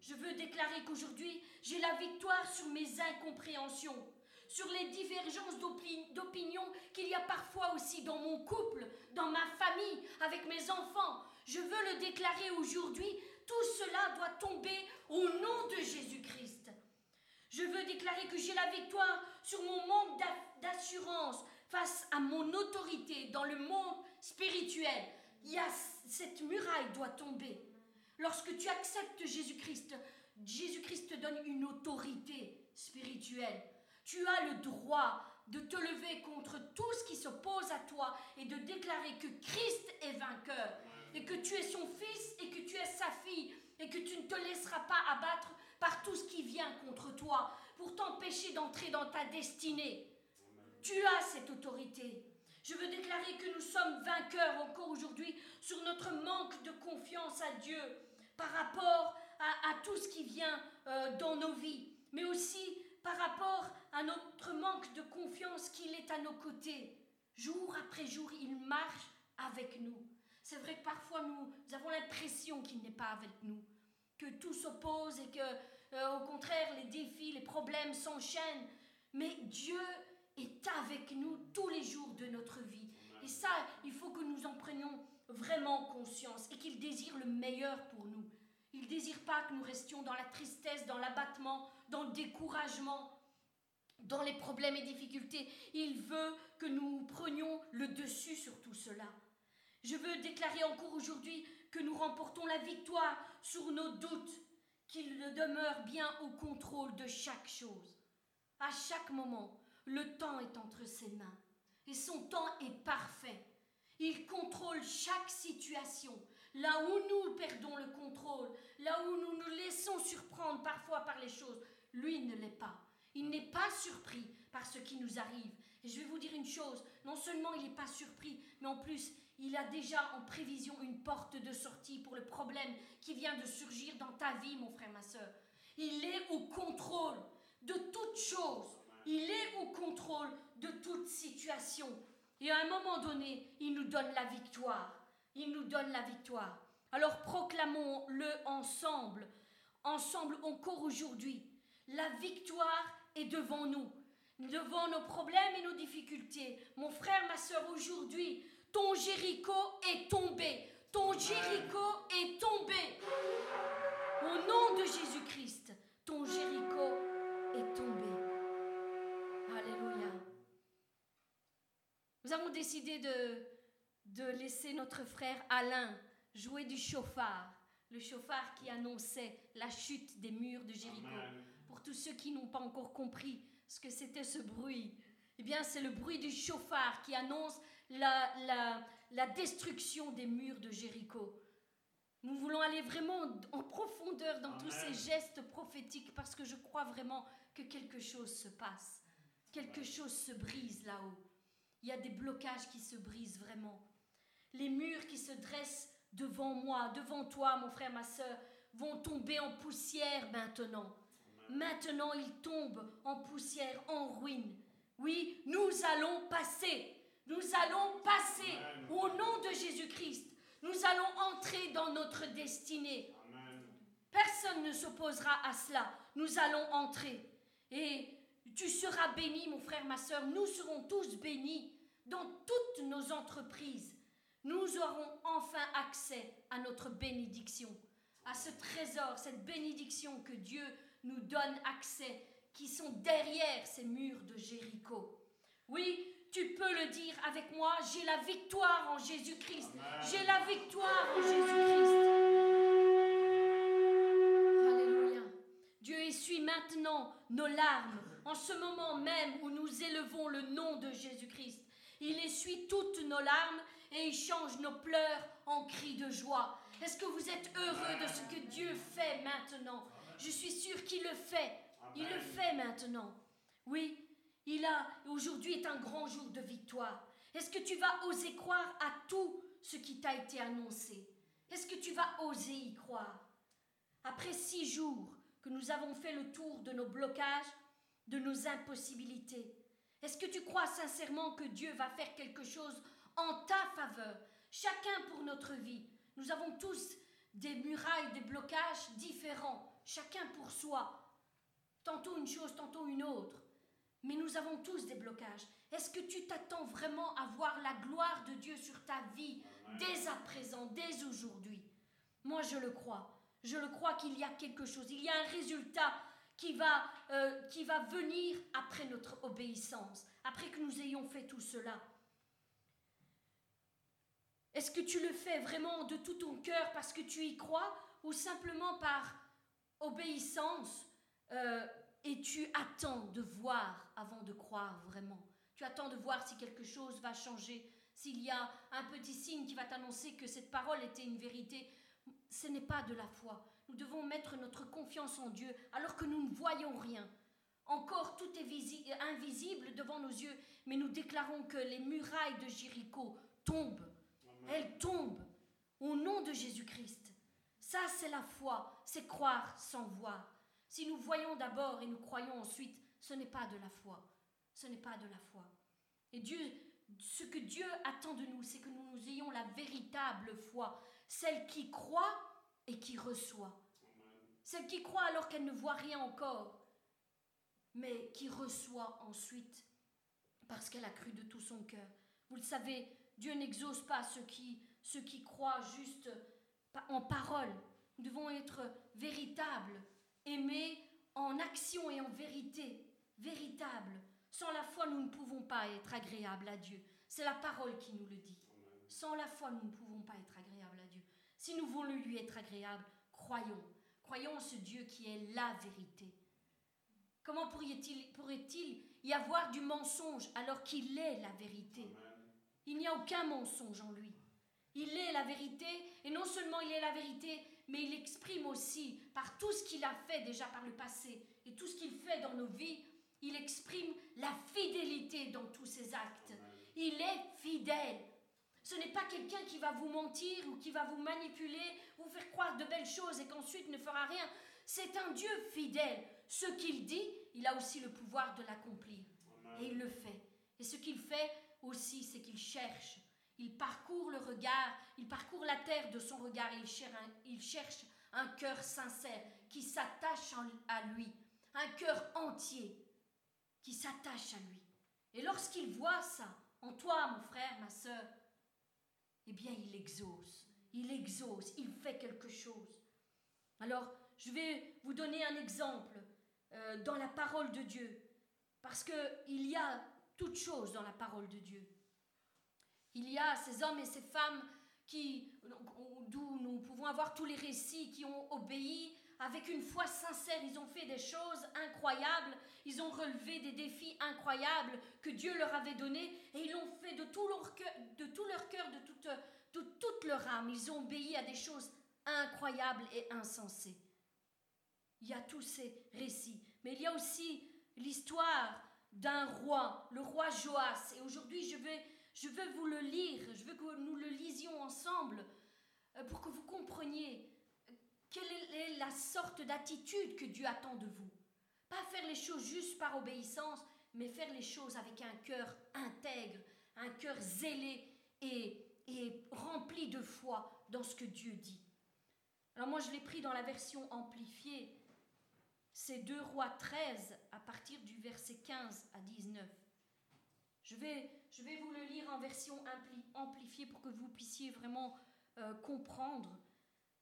Je veux déclarer qu'aujourd'hui, j'ai la victoire sur mes incompréhensions, sur les divergences d'opinion qu'il y a parfois aussi dans mon couple, dans ma famille, avec mes enfants. Je veux le déclarer aujourd'hui, tout cela doit tomber au nom de Jésus-Christ. Je veux déclarer que j'ai la victoire sur mon manque d'assurance face à mon autorité dans le monde spirituel. Cette muraille doit tomber. Lorsque tu acceptes Jésus-Christ, Jésus-Christ te donne une autorité spirituelle. Tu as le droit de te lever contre tout ce qui s'oppose à toi et de déclarer que Christ est vainqueur et que tu es son fils et que tu es sa fille et que tu ne te laisseras pas abattre par tout ce qui vient contre toi pour t'empêcher d'entrer dans ta destinée. Tu as cette autorité. Je veux déclarer que nous sommes vainqueurs encore aujourd'hui sur notre manque de confiance à Dieu par rapport à, tout ce qui vient euh, dans nos vies, mais aussi par rapport à notre manque de confiance qu'il est à nos côtés. Jour après jour, il marche avec nous. C'est vrai que parfois nous, avons l'impression qu'il n'est pas avec nous, que tout s'oppose et que, euh, au contraire, les défis, les problèmes s'enchaînent. Mais Dieu est avec nous tous les jours de notre vie. Et ça, il faut que nous en prenions vraiment conscience et qu'il désire le meilleur pour nous. Il ne désire pas que nous restions dans la tristesse, dans l'abattement, dans le découragement, dans les problèmes et difficultés. Il veut que nous prenions le dessus sur tout cela. Je veux déclarer encore aujourd'hui que nous remportons la victoire sur nos doutes, qu'il demeure bien au contrôle de chaque chose. À chaque moment, le temps est entre ses mains et son temps est parfait. Il contrôle chaque situation. Là où nous perdons le contrôle, là où nous nous laissons surprendre parfois par les choses, lui ne l'est pas. Il n'est pas surpris par ce qui nous arrive. Et je vais vous dire une chose, non seulement il n'est pas surpris, mais en plus, il a déjà en prévision une porte de sortie pour le problème qui vient de surgir dans ta vie, mon frère, ma soeur. Il est au contrôle de toute chose. Il est au contrôle de toute situation. Et à un moment donné, il nous donne la victoire. Il nous donne la victoire. Alors proclamons-le ensemble, ensemble encore aujourd'hui. La victoire est devant nous, devant nos problèmes et nos difficultés. Mon frère, ma soeur, aujourd'hui, ton Jéricho est tombé. Ton Jéricho est tombé. Au nom de Jésus-Christ, ton Jéricho est tombé. Alléluia. Nous avons décidé de, de laisser notre frère Alain jouer du chauffard, le chauffard qui annonçait la chute des murs de Jéricho. Pour tous ceux qui n'ont pas encore compris ce que c'était ce bruit, eh bien c'est le bruit du chauffard qui annonce la, la, la destruction des murs de Jéricho. Nous voulons aller vraiment en profondeur dans tous ces gestes prophétiques parce que je crois vraiment que quelque chose se passe. Quelque chose se brise là-haut. Il y a des blocages qui se brisent vraiment. Les murs qui se dressent devant moi, devant toi, mon frère, ma soeur, vont tomber en poussière maintenant. Maintenant, ils tombent en poussière, en ruine. Oui, nous allons passer. Nous allons passer au nom de Jésus-Christ. Nous allons entrer dans notre destinée. Personne ne s'opposera à cela. Nous allons entrer. Et tu seras béni, mon frère, ma soeur. Nous serons tous bénis dans toutes nos entreprises. Nous aurons enfin accès à notre bénédiction, à ce trésor, cette bénédiction que Dieu nous donne accès, qui sont derrière ces murs de Jéricho. Oui, tu peux le dire avec moi, j'ai la victoire en Jésus-Christ. J'ai la victoire en Jésus-Christ. Alléluia. Dieu essuie maintenant nos larmes en ce moment même où nous élevons le nom de Jésus-Christ. Il essuie toutes nos larmes et il change nos pleurs en cris de joie. Est-ce que vous êtes heureux de ce que Dieu fait maintenant? Je suis sûre qu'il le fait. Il le fait maintenant. Oui, il a, aujourd'hui est un grand jour de victoire. Est-ce que tu vas oser croire à tout ce qui t'a été annoncé? Est-ce que tu vas oser y croire? Après six jours que nous avons fait le tour de nos blocages, de nos impossibilités, est-ce que tu crois sincèrement que Dieu va faire quelque chose en ta faveur, chacun pour notre vie Nous avons tous des murailles, des blocages différents, chacun pour soi. Tantôt une chose, tantôt une autre. Mais nous avons tous des blocages. Est-ce que tu t'attends vraiment à voir la gloire de Dieu sur ta vie dès à présent, dès aujourd'hui? Moi, je le crois. Je le crois qu'il y a quelque chose. Il y a un résultat qui va, euh, qui va venir après notre obéissance, après que nous ayons fait tout cela. Est-ce que tu le fais vraiment de tout ton cœur parce que tu y crois ou simplement par obéissance euh, et tu attends de voir avant de croire vraiment. Tu attends de voir si quelque chose va changer, s'il y a un petit signe qui va t'annoncer que cette parole était une vérité. Ce n'est pas de la foi. Nous devons mettre notre confiance en Dieu alors que nous ne voyons rien. Encore tout est invisible devant nos yeux, mais nous déclarons que les murailles de Jéricho tombent. Elles tombent au nom de Jésus-Christ. Ça, c'est la foi, c'est croire sans voir. Si nous voyons d'abord et nous croyons ensuite, ce n'est pas de la foi. Ce n'est pas de la foi. Et Dieu, ce que Dieu attend de nous, c'est que nous, nous ayons la véritable foi, celle qui croit et qui reçoit. Celle qui croit alors qu'elle ne voit rien encore, mais qui reçoit ensuite parce qu'elle a cru de tout son cœur. Vous le savez, Dieu n'exauce pas ceux qui, ceux qui croient juste en parole. Nous devons être véritables aimer en action et en vérité, véritable. Sans la foi, nous ne pouvons pas être agréables à Dieu. C'est la parole qui nous le dit. Sans la foi, nous ne pouvons pas être agréables à Dieu. Si nous voulons lui être agréables, croyons. Croyons en ce Dieu qui est la vérité. Comment pourrait-il pourrait y avoir du mensonge alors qu'il est la vérité? Il n'y a aucun mensonge en lui. Il est la vérité, et non seulement il est la vérité, mais il exprime aussi par tout ce qu'il a fait déjà par le passé et tout ce qu'il fait dans nos vies, il exprime la fidélité dans tous ses actes. Il est fidèle. Ce n'est pas quelqu'un qui va vous mentir ou qui va vous manipuler, vous faire croire de belles choses et qu'ensuite ne fera rien. C'est un Dieu fidèle. Ce qu'il dit, il a aussi le pouvoir de l'accomplir. Et il le fait. Et ce qu'il fait aussi, c'est qu'il cherche. Il parcourt le regard, il parcourt la terre de son regard, il cherche un, il cherche un cœur sincère qui s'attache à lui, un cœur entier qui s'attache à lui. Et lorsqu'il voit ça, en toi, mon frère, ma soeur, eh bien, il exauce, il exauce, il fait quelque chose. Alors, je vais vous donner un exemple euh, dans la parole de Dieu, parce qu'il y a toutes choses dans la parole de Dieu. Il y a ces hommes et ces femmes qui, d'où nous pouvons avoir tous les récits, qui ont obéi avec une foi sincère. Ils ont fait des choses incroyables, ils ont relevé des défis incroyables que Dieu leur avait donnés, et ils l'ont fait de tout leur cœur, de, tout leur, de, toute, de toute leur âme. Ils ont obéi à des choses incroyables et insensées. Il y a tous ces récits. Mais il y a aussi l'histoire d'un roi, le roi Joas. Et aujourd'hui, je vais, je veux vous le lire, je veux que nous le lisions ensemble euh, pour que vous compreniez quelle est la sorte d'attitude que Dieu attend de vous. Pas faire les choses juste par obéissance, mais faire les choses avec un cœur intègre, un cœur zélé et, et rempli de foi dans ce que Dieu dit. Alors moi, je l'ai pris dans la version amplifiée c'est 2 Rois 13 à partir du verset 15 à 19. Je vais, je vais vous le lire en version amplifiée pour que vous puissiez vraiment euh, comprendre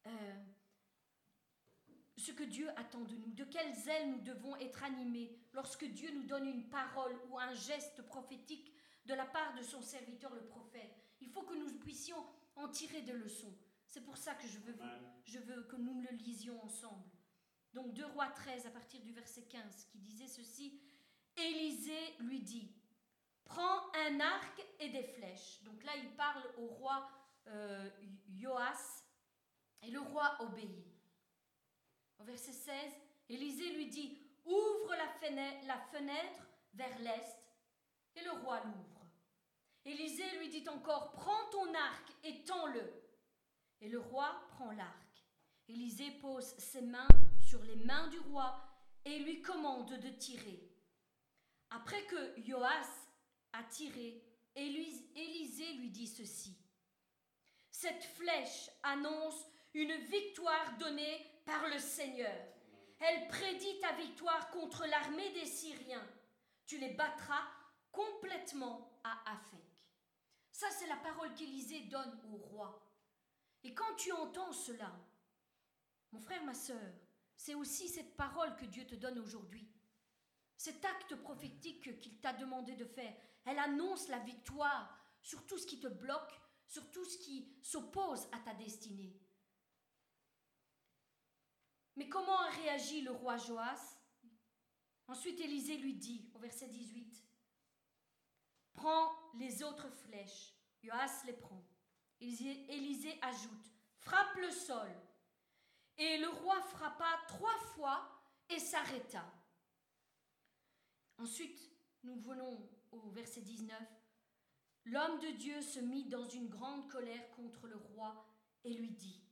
euh, ce que Dieu attend de nous, de quelles ailes nous devons être animés lorsque Dieu nous donne une parole ou un geste prophétique de la part de son serviteur le prophète. Il faut que nous puissions en tirer des leçons. C'est pour ça que je veux, je veux que nous le lisions ensemble. Donc 2 Rois 13 à partir du verset 15 qui disait ceci. Élisée lui dit, prends un arc et des flèches. Donc là il parle au roi euh, Joas et le roi obéit. Au verset 16, Élisée lui dit, ouvre la fenêtre, la fenêtre vers l'est et le roi l'ouvre. Élisée lui dit encore, prends ton arc et tends-le. Et le roi prend l'arc. Élisée pose ses mains sur les mains du roi et lui commande de tirer. Après que Joas a tiré, Élisée lui dit ceci. Cette flèche annonce une victoire donnée par le Seigneur. Elle prédit ta victoire contre l'armée des Syriens. Tu les battras complètement à Aphek. Ça, c'est la parole qu'Élisée donne au roi. Et quand tu entends cela, mon frère, ma sœur, c'est aussi cette parole que Dieu te donne aujourd'hui. Cet acte prophétique qu'il t'a demandé de faire, elle annonce la victoire sur tout ce qui te bloque, sur tout ce qui s'oppose à ta destinée. Mais comment a réagi le roi Joas? Ensuite Élisée lui dit au verset 18, Prends les autres flèches. Joas les prend. Élisée ajoute, Frappe le sol. Et le roi frappa trois fois et s'arrêta. Ensuite, nous venons au verset 19. L'homme de Dieu se mit dans une grande colère contre le roi et lui dit,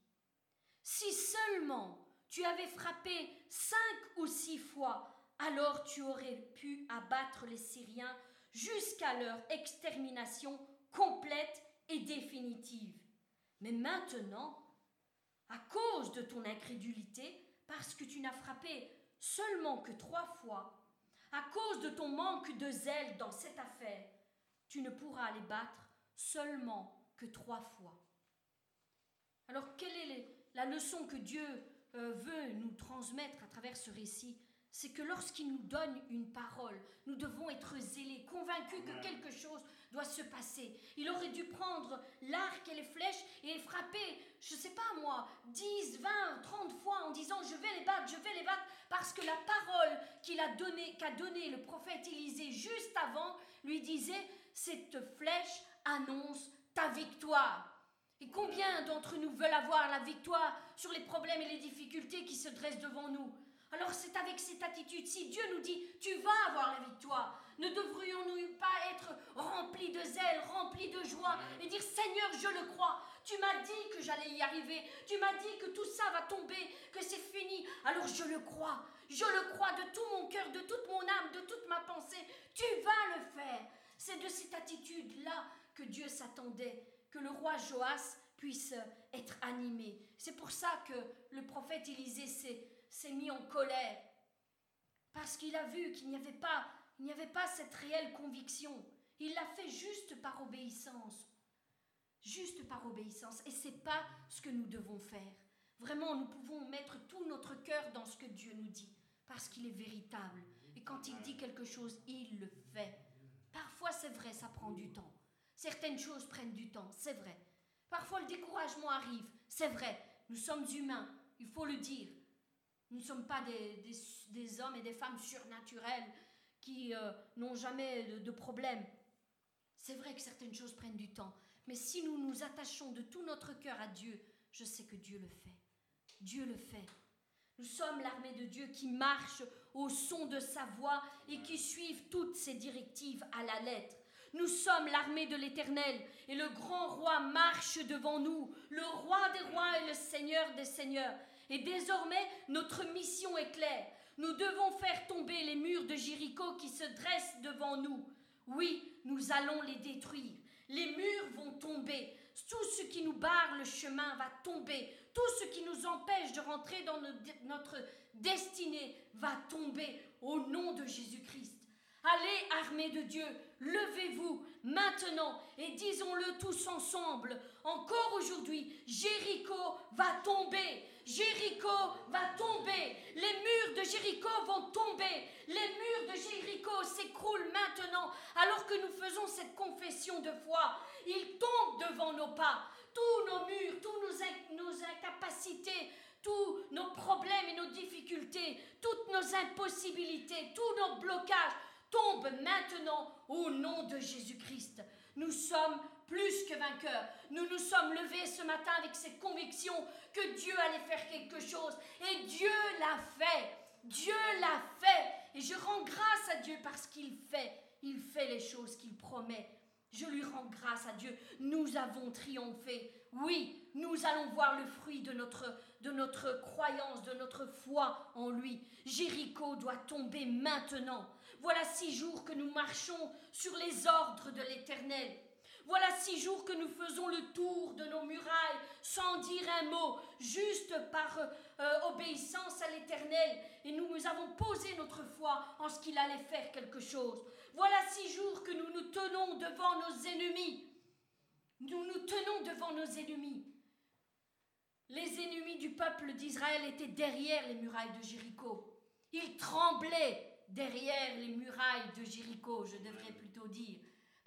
Si seulement tu avais frappé cinq ou six fois, alors tu aurais pu abattre les Syriens jusqu'à leur extermination complète et définitive. Mais maintenant, à cause de ton incrédulité, parce que tu n'as frappé seulement que trois fois, à cause de ton manque de zèle dans cette affaire, tu ne pourras les battre seulement que trois fois. Alors quelle est la leçon que Dieu euh, veut nous transmettre à travers ce récit? C'est que lorsqu'il nous donne une parole, nous devons être zélés, convaincus que quelque chose doit se passer. Il aurait dû prendre l'arc et les flèches et frapper, je ne sais pas moi, 10, 20, 30 fois en disant je vais les battre, je vais les battre, parce que la parole qu'il a donnée, qu'a donnée le prophète Élisée juste avant lui disait cette flèche annonce ta victoire. Et combien d'entre nous veulent avoir la victoire sur les problèmes et les difficultés qui se dressent devant nous? Alors c'est avec cette attitude, si Dieu nous dit, tu vas avoir la victoire, ne devrions-nous pas être remplis de zèle, remplis de joie et dire, Seigneur, je le crois, tu m'as dit que j'allais y arriver, tu m'as dit que tout ça va tomber, que c'est fini, alors je le crois, je le crois de tout mon cœur, de toute mon âme, de toute ma pensée, tu vas le faire. C'est de cette attitude-là que Dieu s'attendait, que le roi Joas puisse être animé. C'est pour ça que le prophète Élisée s'est mis en colère, parce qu'il a vu qu'il n'y avait pas, il n'y avait pas cette réelle conviction. Il l'a fait juste par obéissance, juste par obéissance, et c'est pas ce que nous devons faire. Vraiment, nous pouvons mettre tout notre cœur dans ce que Dieu nous dit, parce qu'il est véritable. Et quand il dit quelque chose, il le fait. Parfois, c'est vrai, ça prend du temps. Certaines choses prennent du temps, c'est vrai. Parfois, le découragement arrive, c'est vrai. Nous sommes humains, il faut le dire. Nous ne sommes pas des, hommes et des femmes surnaturels qui euh, n'ont jamais de, de problème. C'est vrai que certaines choses prennent du temps, mais si nous nous attachons de tout notre cœur à Dieu, je sais que Dieu le fait. Dieu le fait. Nous sommes l'armée de Dieu qui marche au son de sa voix et qui suivent toutes ses directives à la lettre. Nous sommes l'armée de l'Éternel et le grand roi marche devant nous, le roi des rois et le seigneur des seigneurs. Et désormais, notre mission est claire. Nous devons faire tomber les murs de Jéricho qui se dressent devant nous. Oui, nous allons les détruire. Les murs vont tomber. Tout ce qui nous barre le chemin va tomber. Tout ce qui nous empêche de rentrer dans notre destinée va tomber au nom de Jésus-Christ. Allez, armée de Dieu, levez-vous maintenant et disons-le tous ensemble. Encore aujourd'hui, Jéricho va tomber. Jéricho va tomber. Les murs de Jéricho vont tomber. Les murs de Jéricho s'écroulent maintenant alors que nous faisons cette confession de foi. Ils tombent devant nos pas. Tous nos murs, tous nos, nos incapacités, tous nos problèmes et nos difficultés, toutes nos impossibilités, tous nos blocages tombent maintenant au nom de Jésus-Christ. Sommes plus que vainqueurs. Nous nous sommes levés ce matin avec cette conviction que Dieu allait faire quelque chose. Et Dieu l'a fait. Dieu l'a fait. Et je rends grâce à Dieu parce qu'il fait. Il fait les choses qu'il promet. Je lui rends grâce à Dieu. Nous avons triomphé. Oui, nous allons voir le fruit de notre, de notre croyance, de notre foi en lui. Jéricho doit tomber maintenant. Voilà six jours que nous marchons sur les ordres de l'Éternel. Voilà six jours que nous faisons le tour de nos murailles sans dire un mot, juste par euh, obéissance à l'Éternel. Et nous, nous avons posé notre foi en ce qu'il allait faire quelque chose. Voilà six jours que nous nous tenons devant nos ennemis. Nous nous tenons devant nos ennemis. Les ennemis du peuple d'Israël étaient derrière les murailles de Jéricho. Ils tremblaient derrière les murailles de Jéricho, je devrais plutôt dire,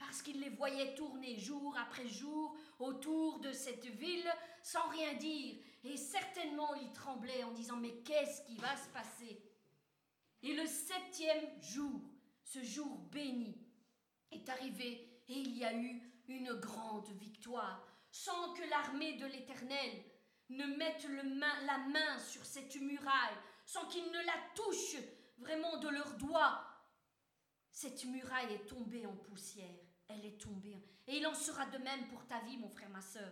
parce qu'ils les voyaient tourner jour après jour autour de cette ville sans rien dire. Et certainement ils tremblaient en disant Mais qu'est-ce qui va se passer? Et le septième jour, ce jour béni, est arrivé et il y a eu une grande victoire, sans que l'armée de l'Éternel ne mette la main sur cette muraille, sans qu'ils ne la touchent vraiment de leurs doigts. Cette muraille est tombée en poussière, elle est tombée. Et il en sera de même pour ta vie, mon frère, ma sœur.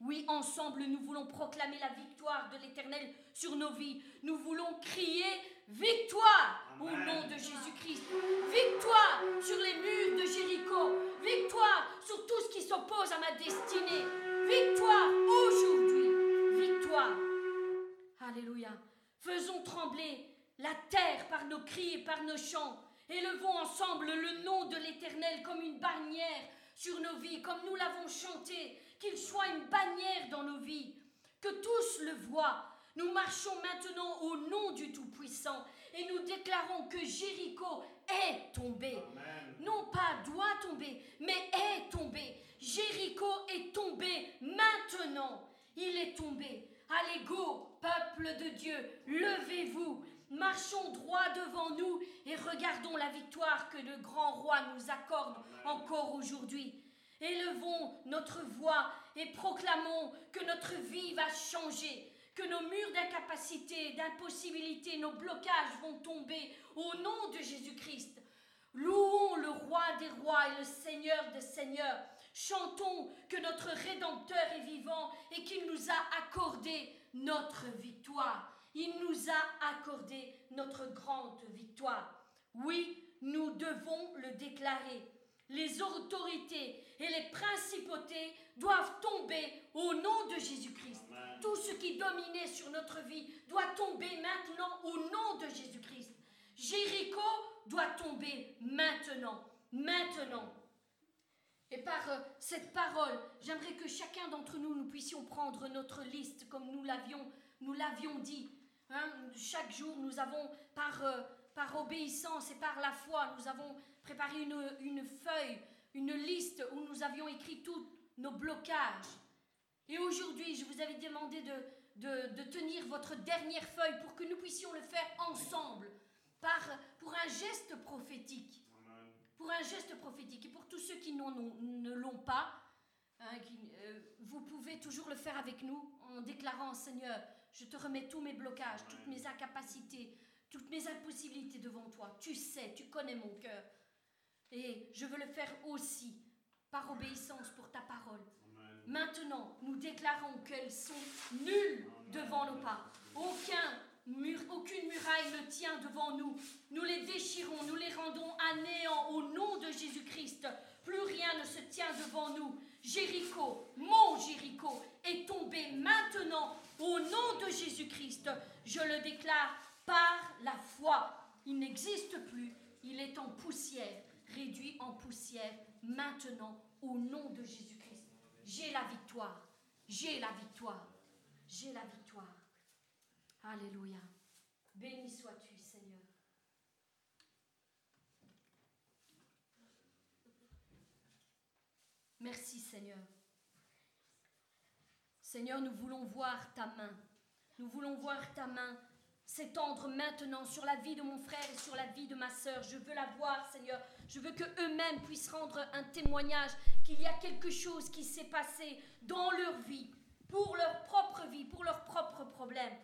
Oui, ensemble, nous voulons proclamer la victoire de l'Éternel sur nos vies. Nous voulons crier victoire au nom de Jésus-Christ. Victoire sur les murs de Jéricho. Victoire sur tout ce qui s'oppose à ma destinée. Victoire aujourd'hui. Victoire. Alléluia. Faisons trembler la terre par nos cris et par nos chants. Élevons ensemble le nom de l'Éternel comme une bannière sur nos vies, comme nous l'avons chanté, qu'il soit une bannière dans nos vies, que tous le voient. Nous marchons maintenant au nom du Tout-Puissant et nous déclarons que Jéricho est tombé. Non pas doit tomber, mais est tombé. Jéricho est tombé maintenant. Il est tombé. Allez, go, peuple de Dieu, levez-vous, Marchons droit devant nous et regardons la victoire que le grand roi nous accorde encore aujourd'hui. Élevons notre voix et proclamons que notre vie va changer, que nos murs d'incapacité, d'impossibilité, nos blocages vont tomber au nom de Jésus-Christ. Louons le roi des rois et le seigneur des seigneurs. Chantons que notre Rédempteur est vivant et qu'il nous a accordé notre victoire. Il nous a accordé notre grande victoire. Oui, nous devons le déclarer. Les autorités et les principautés doivent tomber au nom de Jésus-Christ. Tout ce qui dominait sur notre vie doit tomber maintenant au nom de Jésus-Christ. Jéricho doit tomber maintenant, maintenant. Et par euh, cette parole, j'aimerais que chacun d'entre nous, nous puissions prendre notre liste comme nous l'avions, nous l'avions dit. Hein. chaque jour, nous avons, par, euh, par obéissance et par la foi, nous avons préparé une, une feuille, une liste où nous avions écrit tous nos blocages. Et aujourd'hui, je vous avais demandé de, de, de tenir votre dernière feuille pour que nous puissions le faire ensemble, par, pour un geste prophétique pour un geste prophétique. Et pour tous ceux qui ne l'ont pas, hein, euh, vous pouvez toujours le faire avec nous en déclarant, Seigneur, je te remets tous mes blocages, toutes mes incapacités, toutes mes impossibilités devant toi. Tu sais, tu connais mon cœur. Et je veux le faire aussi par obéissance pour ta parole. Maintenant, nous déclarons qu'elles sont nulles devant nos pas. Aucun aucune muraille ne tient devant nous. Nous les déchirons, nous les rendons à néant au nom de Jésus-Christ. Plus rien ne se tient devant nous. Jéricho, est tombé maintenant au nom de Jésus-Christ. Je le déclare par la foi. Il n'existe plus. Il est en poussière, réduit en poussière maintenant au nom de Jésus-Christ. J'ai la victoire. J'ai la victoire. J'ai la victoire. Alléluia. Béni sois-tu, Seigneur. Merci, Seigneur. Seigneur, nous voulons voir ta main. Nous voulons voir ta main s'étendre maintenant sur la vie de mon frère et sur la vie de ma sœur. Je veux la voir, Seigneur. Je veux que eux-mêmes puissent rendre un témoignage qu'il y a quelque chose qui s'est passé dans leur vie, pour leur propre vie, pour leurs propres problèmes.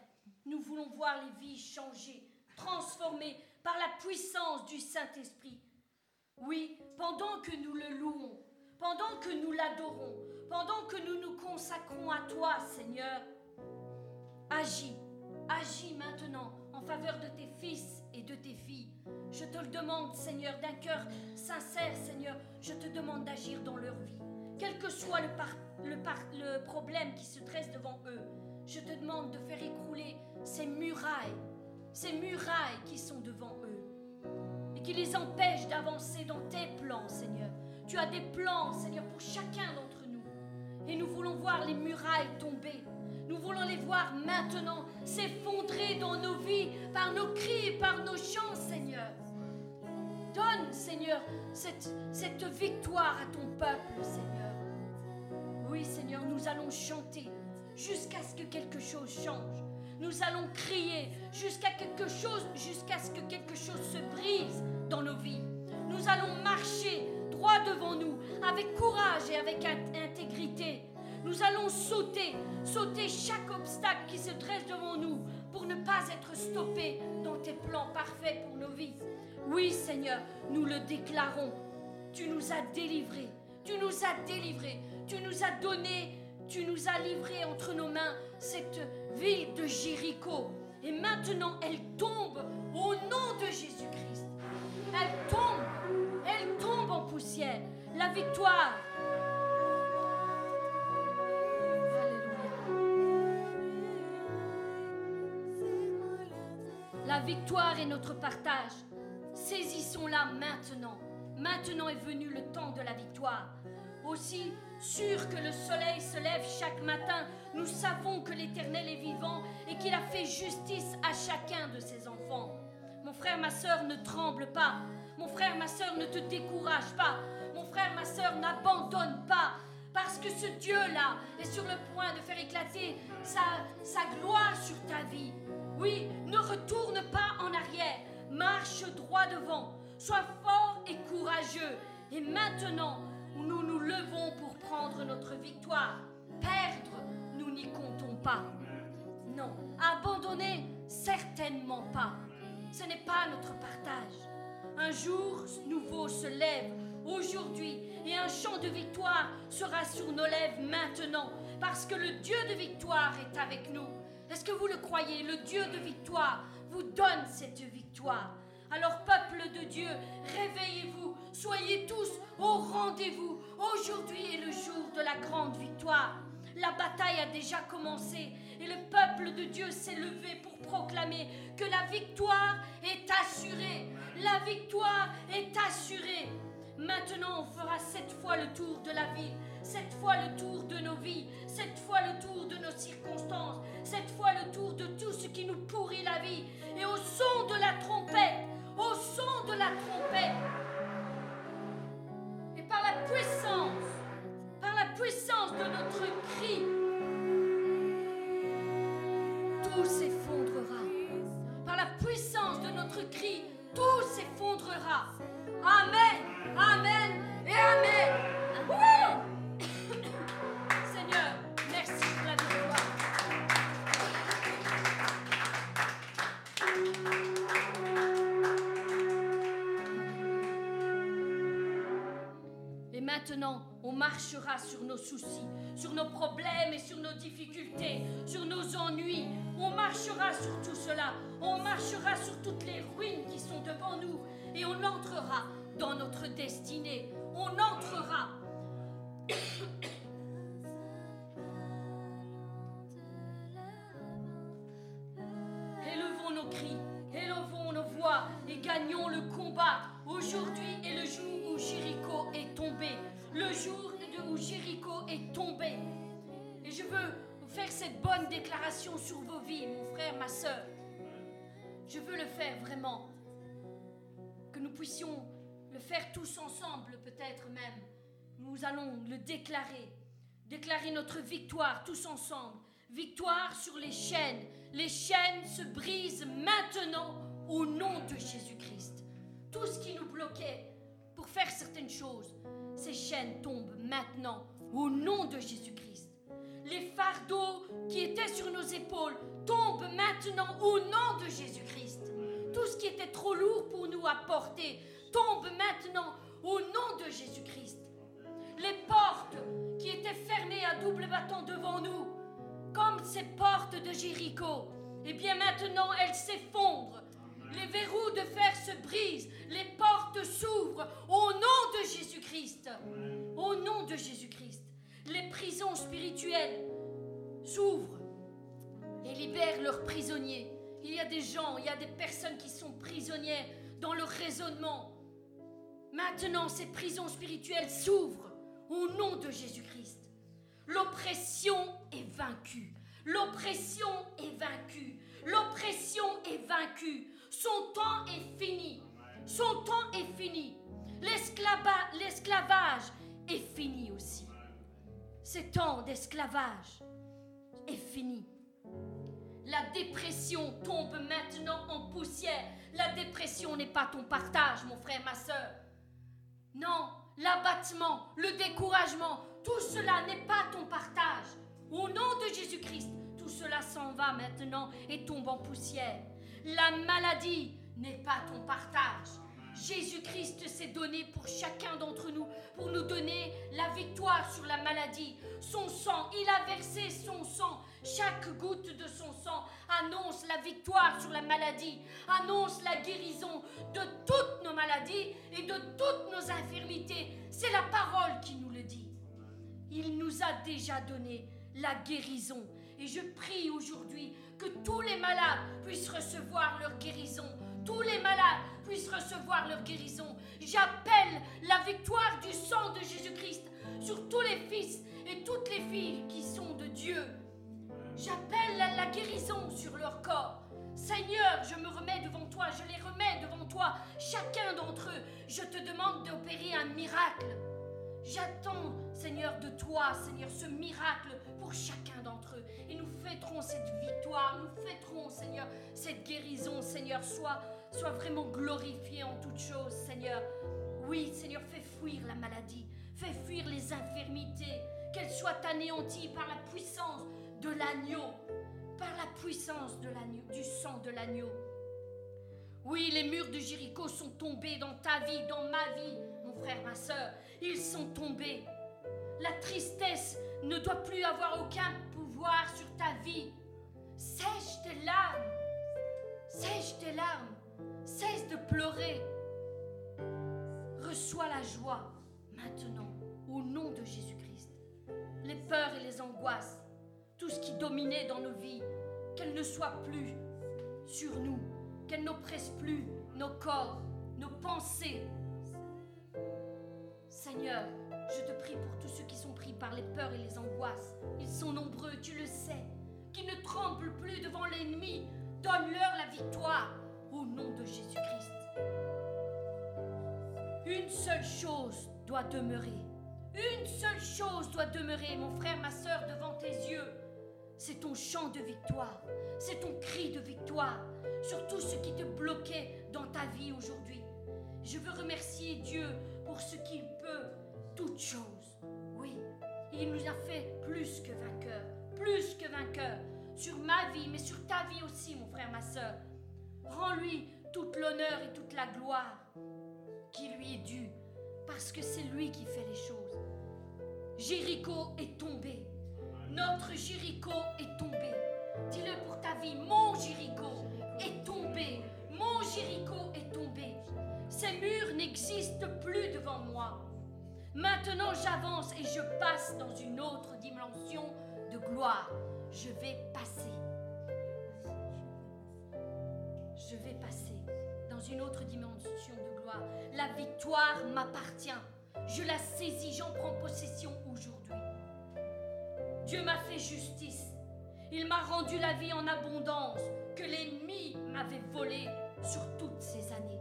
Nous voulons voir les vies changer, transformées par la puissance du Saint-Esprit. Oui, pendant que nous le louons, pendant que nous l'adorons, pendant que nous nous consacrons à toi, Seigneur, agis, agis maintenant en faveur de tes fils et de tes filles. Je te le demande, Seigneur, d'un cœur sincère, Seigneur, je te demande d'agir dans leur vie. Quel que soit le, problème qui se dresse devant eux, je te demande de faire écrouler ces murailles, ces murailles qui sont devant eux et qui les empêchent d'avancer dans tes plans, Seigneur. Tu as des plans, Seigneur, pour chacun d'entre nous. Et nous voulons voir les murailles tomber. Nous voulons les voir maintenant s'effondrer dans nos vies par nos cris et par nos chants, Seigneur. Donne, Seigneur, cette, cette victoire à ton peuple, Seigneur. Oui, Seigneur, nous allons chanter jusqu'à ce que quelque chose change. Nous allons crier jusqu'à quelque chose, jusqu'à ce que quelque chose se brise dans nos vies. Nous allons marcher droit devant nous, avec courage et avec intégrité. Nous allons sauter, sauter chaque obstacle qui se dresse devant nous pour ne pas être stoppés dans tes plans parfaits pour nos vies. Oui, Seigneur, nous le déclarons. Tu nous as délivrés. Tu nous as délivrés. Tu nous as donné tu nous as livrés entre nos mains cette ville de Jéricho. Et maintenant, elle tombe au nom de Jésus-Christ. Elle tombe, elle tombe en poussière. La victoire. La victoire est notre partage. Saisissons-la maintenant. Maintenant est venu le temps de la victoire. Aussi, sûr que le soleil se lève chaque matin, nous savons que l'Éternel est vivant et qu'il a fait justice à chacun de ses enfants. Mon frère, ma sœur, ne tremble pas. Mon frère, ma sœur, ne te décourage pas. Mon frère, ma sœur, n'abandonne pas. Parce que ce Dieu-là est sur le point de faire éclater sa, sa gloire sur ta vie. Oui, ne retourne pas en arrière. Marche droit devant. Sois fort et courageux. Et maintenant, nous nous levons pour prendre notre victoire. Perdre, nous n'y comptons pas. Non, abandonner, certainement pas. Ce n'est pas notre partage. Un jour nouveau se lève aujourd'hui et un chant de victoire sera sur nos lèvres maintenant parce que le Dieu de victoire est avec nous. Est-ce que vous le croyez? Le Dieu de victoire vous donne cette victoire. Alors peuple de Dieu, réveillez-vous, soyez tous au rendez-vous. Aujourd'hui est le jour de la grande victoire. La bataille a déjà commencé et le peuple de Dieu s'est levé pour proclamer que la victoire est assurée. La victoire est assurée. Maintenant, on fera cette fois le tour de la vie, cette fois le tour de nos vies, cette fois le tour de nos circonstances, cette fois le tour de tout ce qui nous pourrit la vie. Et au son de la trompette, au son de la trompette, maintenant, on marchera sur nos soucis, sur nos problèmes et sur nos difficultés, sur nos ennuis. On marchera sur tout cela. On marchera sur toutes les ruines qui sont devant nous. Et on entrera dans notre destinée. On entrera. Déclaration sur vos vies, mon frère, ma soeur. Je veux le faire vraiment. Que nous puissions le faire tous ensemble, peut-être même. Nous allons le déclarer. Déclarer notre victoire tous ensemble. Victoire sur les chaînes. Les chaînes se brisent maintenant au nom de Jésus-Christ. Tout ce qui nous bloquait pour faire certaines choses, ces chaînes tombent maintenant au nom de Jésus-Christ. Les fardeaux qui étaient sur nos épaules tombent maintenant au nom de Jésus-Christ. Tout ce qui était trop lourd pour nous à porter tombe maintenant au nom de Jésus-Christ. Les portes qui étaient fermées à double bâton devant nous, comme ces portes de Jéricho, eh bien maintenant elles s'effondrent. Les verrous de fer se brisent, les portes s'ouvrent au nom de Jésus-Christ. Au nom de Jésus-Christ. Les prisons spirituelles s'ouvrent et libèrent leurs prisonniers. Il y a des gens, il y a des personnes qui sont prisonnières dans leur raisonnement. Maintenant, ces prisons spirituelles s'ouvrent au nom de Jésus-Christ. L'oppression est vaincue. L'oppression est vaincue. L'oppression est vaincue. Son temps est fini. Son temps est fini. L'esclavage est fini aussi. Ce temps d'esclavage est fini. La dépression tombe maintenant en poussière. La dépression n'est pas ton partage, mon frère, ma soeur. Non, l'abattement, le découragement, tout cela n'est pas ton partage. Au nom de Jésus-Christ, tout cela s'en va maintenant et tombe en poussière. La maladie n'est pas ton partage. Jésus-Christ s'est donné pour chacun d'entre nous, pour nous donner la victoire sur la maladie. Son sang, il a versé son sang. Chaque goutte de son sang annonce la victoire sur la maladie, annonce la guérison de toutes nos maladies et de toutes nos infirmités. C'est la parole qui nous le dit. Il nous a déjà donné la guérison. Et je prie aujourd'hui que tous les malades puissent recevoir leur guérison. Tous les malades puissent recevoir leur guérison. J'appelle la victoire du sang de Jésus-Christ sur tous les fils et toutes les filles qui sont de Dieu. J'appelle la, guérison sur leur corps. Seigneur, je me remets devant toi, je les remets devant toi, chacun d'entre eux. Je te demande d'opérer un miracle. J'attends, Seigneur, de toi, Seigneur, ce miracle pour chacun d'entre eux. Et nous fêterons cette victoire, nous fêterons, Seigneur, cette guérison, Seigneur. Sois, sois vraiment glorifié en toutes choses, Seigneur. Oui, Seigneur, fais fuir la maladie, fais fuir les infirmités, qu'elles soient anéanties par la puissance de l'agneau. par la puissance du sang de l'agneau. Oui, les murs de Jéricho sont tombés dans ta vie, dans ma vie, mon frère, ma soeur. Ils sont tombés. La tristesse ne doit plus avoir aucun pouvoir sur ta vie. Sèche tes larmes. Sèche tes larmes. Cesse de pleurer. Reçois la joie maintenant au nom de Jésus-Christ. Les peurs et les angoisses, tout ce qui dominait dans nos vies, qu'elles ne soient plus sur nous, qu'elles n'oppressent plus nos corps, nos pensées. Seigneur, je te prie pour tous ceux qui sont pris par les peurs et les angoisses. Ils sont nombreux, tu le sais. Qui ne tremblent plus devant l'ennemi. Donne-leur la victoire au nom de Jésus-Christ. Une seule chose doit demeurer. Une seule chose doit demeurer, mon frère, ma soeur, devant tes yeux. C'est ton chant de victoire. C'est ton cri de victoire sur tout ce qui te bloquait dans ta vie aujourd'hui. Je veux remercier Dieu pour ce qu'il peut, toutes choses. Oui, il nous a fait plus que vainqueurs, plus que vainqueurs, sur ma vie, mais sur ta vie aussi, mon frère, ma soeur. Rends-lui toute l'honneur et toute la gloire qui lui est due, parce que c'est lui qui fait les choses. Jéricho est tombé. Notre Jéricho est tombé. Dis-le pour ta vie, mon Jéricho est tombé. Mon Jéricho est tombé. Ces murs n'existent plus devant moi. Maintenant j'avance et je passe dans une autre dimension de gloire. Je vais passer. Je vais passer dans une autre dimension de gloire. La victoire m'appartient. Je la saisis, j'en prends possession aujourd'hui. Dieu m'a fait justice. Il m'a rendu la vie en abondance que l'ennemi m'avait volée sur toutes ces années.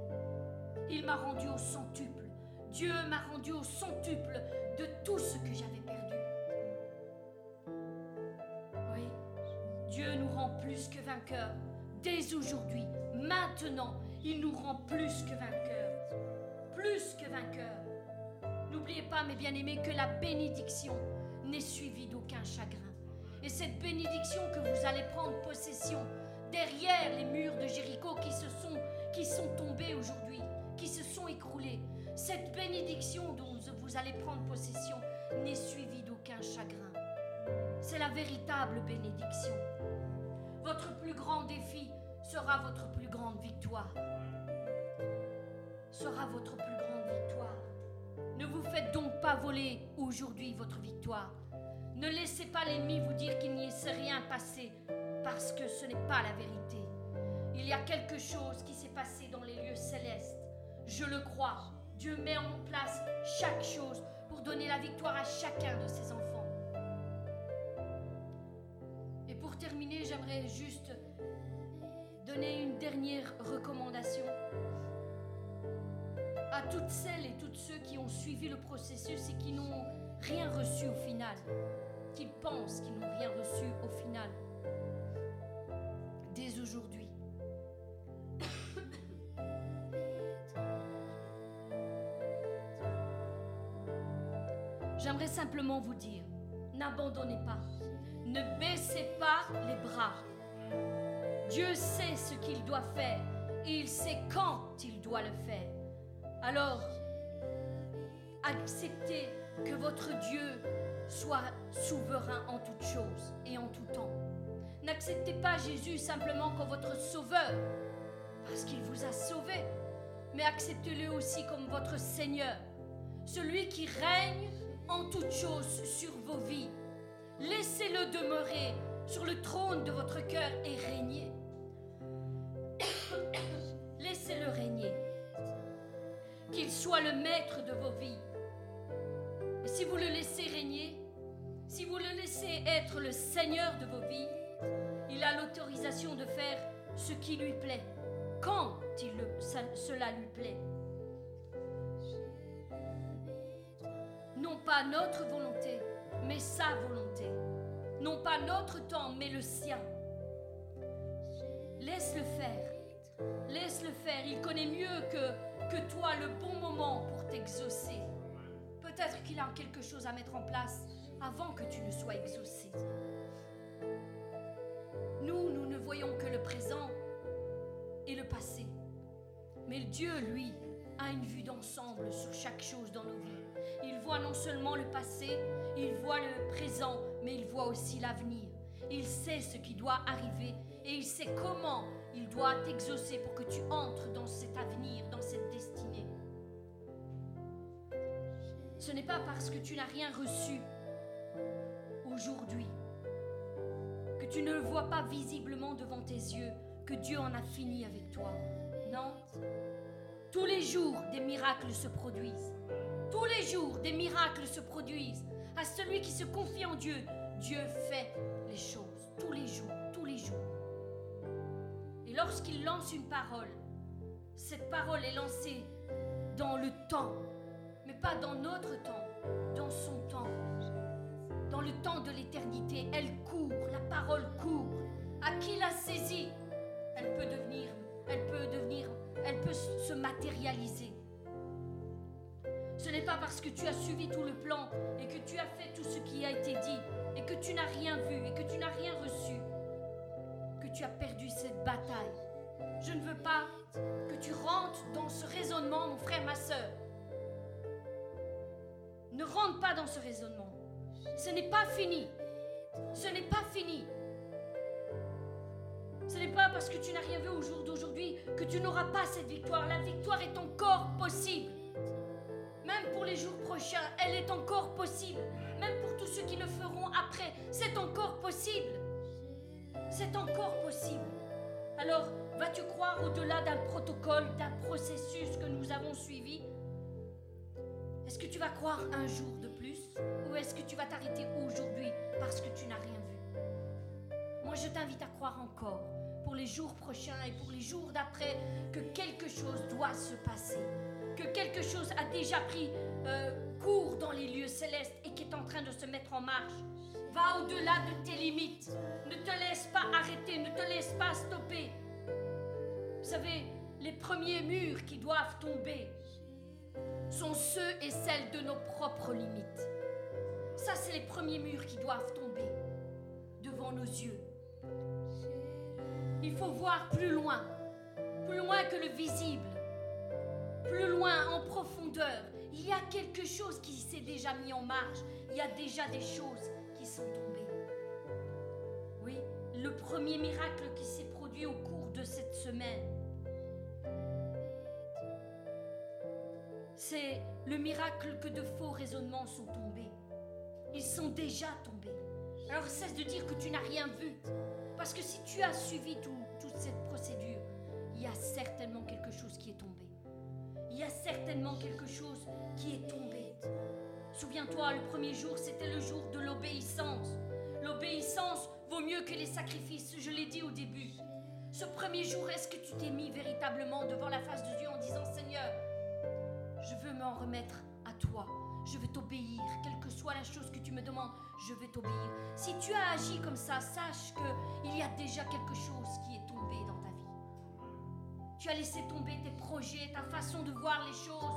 Il m'a rendu au centuple. Dieu m'a rendu au centuple de tout ce que j'avais perdu. Oui, Dieu nous rend plus que vainqueurs. Dès aujourd'hui, maintenant, il nous rend plus que vainqueurs. Plus que vainqueurs. N'oubliez pas, mes bien-aimés, que la bénédiction n'est suivie d'aucun chagrin. Et cette bénédiction que vous allez prendre possession derrière les murs de Jéricho qui, se sont, qui sont tombés aujourd'hui, qui se sont écroulés, cette bénédiction dont vous allez prendre possession n'est suivie d'aucun chagrin. C'est la véritable bénédiction. Votre plus grand défi sera votre plus grande victoire. Sera votre plus grande victoire. Ne vous faites donc pas voler aujourd'hui votre victoire. Ne laissez pas l'ennemi vous dire qu'il n'y s'est rien passé, parce que ce n'est pas la vérité. Il y a quelque chose qui s'est passé dans les lieux célestes. Je le crois. Dieu met en place chaque chose pour donner la victoire à chacun de ses enfants. Et pour terminer, j'aimerais juste donner une dernière recommandation à toutes celles et tous ceux qui ont suivi le processus et qui n'ont rien reçu au final, qui pensent qu'ils n'ont rien reçu au final. Dès aujourd'hui. J'aimerais simplement vous dire, n'abandonnez pas, ne baissez pas les bras. Dieu sait ce qu'il doit faire et il sait quand il doit le faire. Alors, acceptez que votre Dieu soit souverain en toutes choses et en tout temps. N'acceptez pas Jésus simplement comme votre sauveur, parce qu'il vous a sauvé, mais acceptez-le aussi comme votre Seigneur, celui qui règne en toutes choses sur vos vies. Laissez-le demeurer sur le trône de votre cœur et régner. Laissez-le régner. Qu'il soit le maître de vos vies. Et si vous le laissez régner, si vous le laissez être le Seigneur de vos vies, il a l'autorisation de faire ce qui lui plaît, quand cela lui plaît. Non pas notre volonté, mais sa volonté. Non pas notre temps, mais le sien. Laisse-le faire. Laisse-le faire. Il connaît mieux que, que toi le bon moment pour t'exaucer. Peut-être qu'il a quelque chose à mettre en place avant que tu ne sois exaucé. Nous, nous ne voyons que le présent et le passé. Mais Dieu, lui, a une vue d'ensemble sur chaque chose dans nos vies. Il voit non seulement le passé, il voit le présent, mais il voit aussi l'avenir. Il sait ce qui doit arriver et il sait comment il doit t'exaucer pour que tu entres dans cet avenir, dans cette destinée. Ce n'est pas parce que tu n'as rien reçu aujourd'hui, que tu ne le vois pas visiblement devant tes yeux, que Dieu en a fini avec toi. Non. Tous les jours, des miracles se produisent. Tous les jours, des miracles se produisent. À celui qui se confie en Dieu, Dieu fait les choses. Tous les jours, tous les jours. Et lorsqu'il lance une parole, cette parole est lancée dans le temps, mais pas dans notre temps, dans son temps. Dans le temps de l'éternité, elle court, la parole court. À qui la saisit, elle peut devenir, elle peut devenir, elle peut se matérialiser. Ce n'est pas parce que tu as suivi tout le plan et que tu as fait tout ce qui a été dit et que tu n'as rien vu et que tu n'as rien reçu que tu as perdu cette bataille. Je ne veux pas que tu rentres dans ce raisonnement, mon frère, ma soeur. Ne rentre pas dans ce raisonnement. Ce n'est pas fini. Ce n'est pas fini. Ce n'est pas parce que tu n'as rien vu au jour d'aujourd'hui que tu n'auras pas cette victoire. La victoire est encore possible. Même pour les jours prochains, elle est encore possible. Même pour tous ceux qui le feront après, c'est encore possible. C'est encore possible. Alors, vas-tu croire au-delà d'un protocole, d'un processus que nous avons suivi? Est-ce que tu vas croire un jour de plus? Ou est-ce que tu vas t'arrêter aujourd'hui parce que tu n'as rien vu? Moi, je t'invite à croire encore pour les jours prochains et pour les jours d'après que quelque chose doit se passer que quelque chose a déjà pris euh, cours dans les lieux célestes et qui est en train de se mettre en marche. Va au-delà de tes limites. Ne te laisse pas arrêter, ne te laisse pas stopper. Vous savez, les premiers murs qui doivent tomber sont ceux et celles de nos propres limites. Ça, c'est les premiers murs qui doivent tomber devant nos yeux. Il faut voir plus loin, plus loin que le visible plus loin, en profondeur, il y a quelque chose qui s'est déjà mis en marche. Il y a déjà des choses qui sont tombées. Oui, le premier miracle qui s'est produit au cours de cette semaine, c'est le miracle que de faux raisonnements sont tombés. Ils sont déjà tombés. Alors cesse de dire que tu n'as rien vu. Parce que si tu as suivi toute cette procédure, il y a certainement quelque chose qui il y a certainement quelque chose qui est tombé. Souviens-toi, le premier jour, c'était le jour de l'obéissance. L'obéissance vaut mieux que les sacrifices, je l'ai dit au début. Ce premier jour, est-ce que tu t'es mis véritablement devant la face de Dieu en disant Seigneur, je veux m'en remettre à toi, je veux t'obéir, quelle que soit la chose que tu me demandes, je veux t'obéir. Si tu as agi comme ça, sache qu'il y a déjà quelque chose qui est tombé dans. Tu as laissé tomber tes projets, ta façon de voir les choses,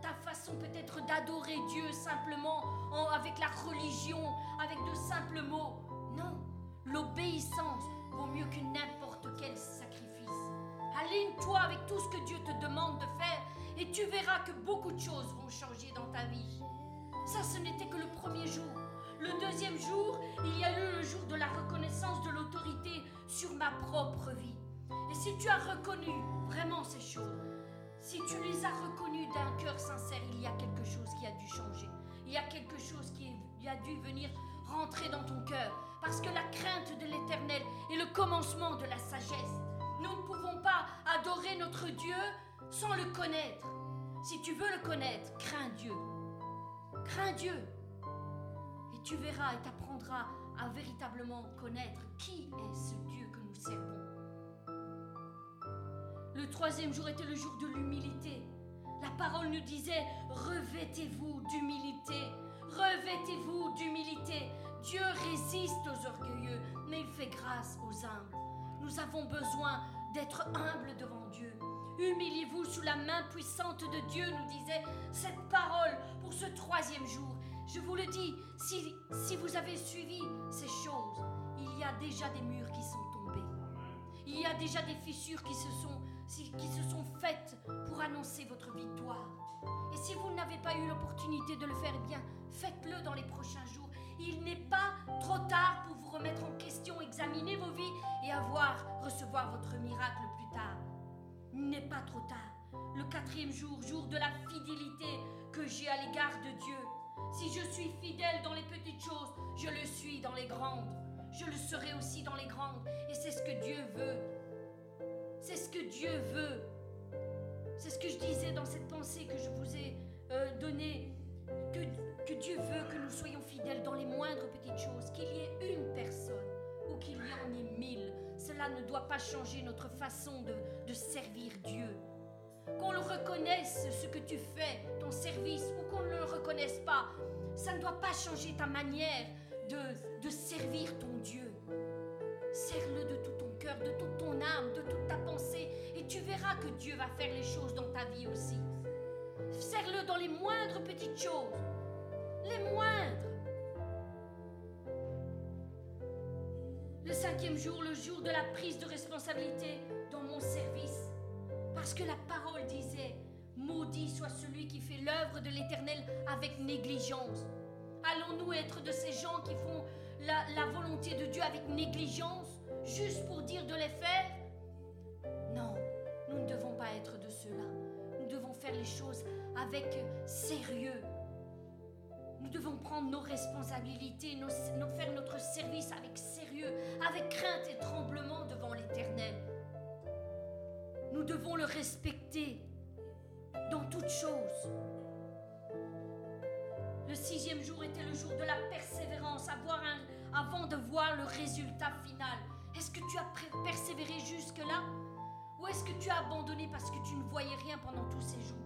ta façon peut-être d'adorer Dieu simplement avec la religion, avec de simples mots. Non, l'obéissance vaut mieux que n'importe quel sacrifice. Aligne-toi avec tout ce que Dieu te demande de faire et tu verras que beaucoup de choses vont changer dans ta vie. Ça, ce n'était que le premier jour. Le deuxième jour, il y a eu le jour de la reconnaissance de l'autorité sur ma propre vie. Et si tu as reconnu vraiment ces choses, si tu les as reconnues d'un cœur sincère, il y a quelque chose qui a dû changer. Il y a quelque chose qui a dû venir rentrer dans ton cœur. Parce que la crainte de l'éternel est le commencement de la sagesse. Nous ne pouvons pas adorer notre Dieu sans le connaître. Si tu veux le connaître, crains Dieu. Crains Dieu. Et tu verras et t'apprendras à véritablement connaître qui est ce Dieu que nous servons. Le troisième jour était le jour de l'humilité. La parole nous disait, revêtez-vous d'humilité, revêtez-vous d'humilité. Dieu résiste aux orgueilleux, mais il fait grâce aux humbles. Nous avons besoin d'être humbles devant Dieu. Humiliez-vous sous la main puissante de Dieu, nous disait cette parole pour ce troisième jour. Je vous le dis, si, si vous avez suivi ces choses, il y a déjà des murs qui sont tombés. Il y a déjà des fissures qui se sont, qui se sont faites pour annoncer votre victoire. Et si vous n'avez pas eu l'opportunité de le faire, eh bien, faites-le dans les prochains jours. Il n'est pas trop tard pour vous remettre en question, examiner vos vies et avoir, recevoir votre miracle plus tard. Il n'est pas trop tard. Le quatrième jour, jour de la fidélité que j'ai à l'égard de Dieu. Si je suis fidèle dans les petites choses, je le suis dans les grandes. Je le serai aussi dans les grandes. Et c'est ce que Dieu veut. C'est ce que Dieu veut. C'est ce que je disais dans cette pensée que je vous ai euh, donnée. Que, Dieu veut que nous soyons fidèles dans les moindres petites choses. Qu'il y ait une personne ou qu'il y en ait mille. Cela ne doit pas changer notre façon de, servir Dieu. Qu'on le reconnaisse ce que tu fais, ton service, ou qu'on ne le reconnaisse pas, ça ne doit pas changer ta manière de, de servir ton Dieu. Serre-le de tout de toute ton âme, de toute ta pensée, et tu verras que Dieu va faire les choses dans ta vie aussi. Serre-le dans les moindres petites choses, les moindres. Le cinquième jour, le jour de la prise de responsabilité dans mon service. Parce que la parole disait, maudit soit celui qui fait l'œuvre de l'Éternel avec négligence. Allons-nous être de ces gens qui font la, volonté de Dieu avec négligence, juste pour dire de les faire? Non, nous ne devons pas être de ceux-là. Nous devons faire les choses avec sérieux. Nous devons prendre nos responsabilités, nos, faire notre service avec sérieux, avec crainte et tremblement devant l'Éternel. Nous devons le respecter dans toutes choses. Le sixième jour était le jour de la persévérance, avant de voir le résultat final. Est-ce que tu as persévéré jusque-là Ou est-ce que tu as abandonné parce que tu ne voyais rien pendant tous ces jours?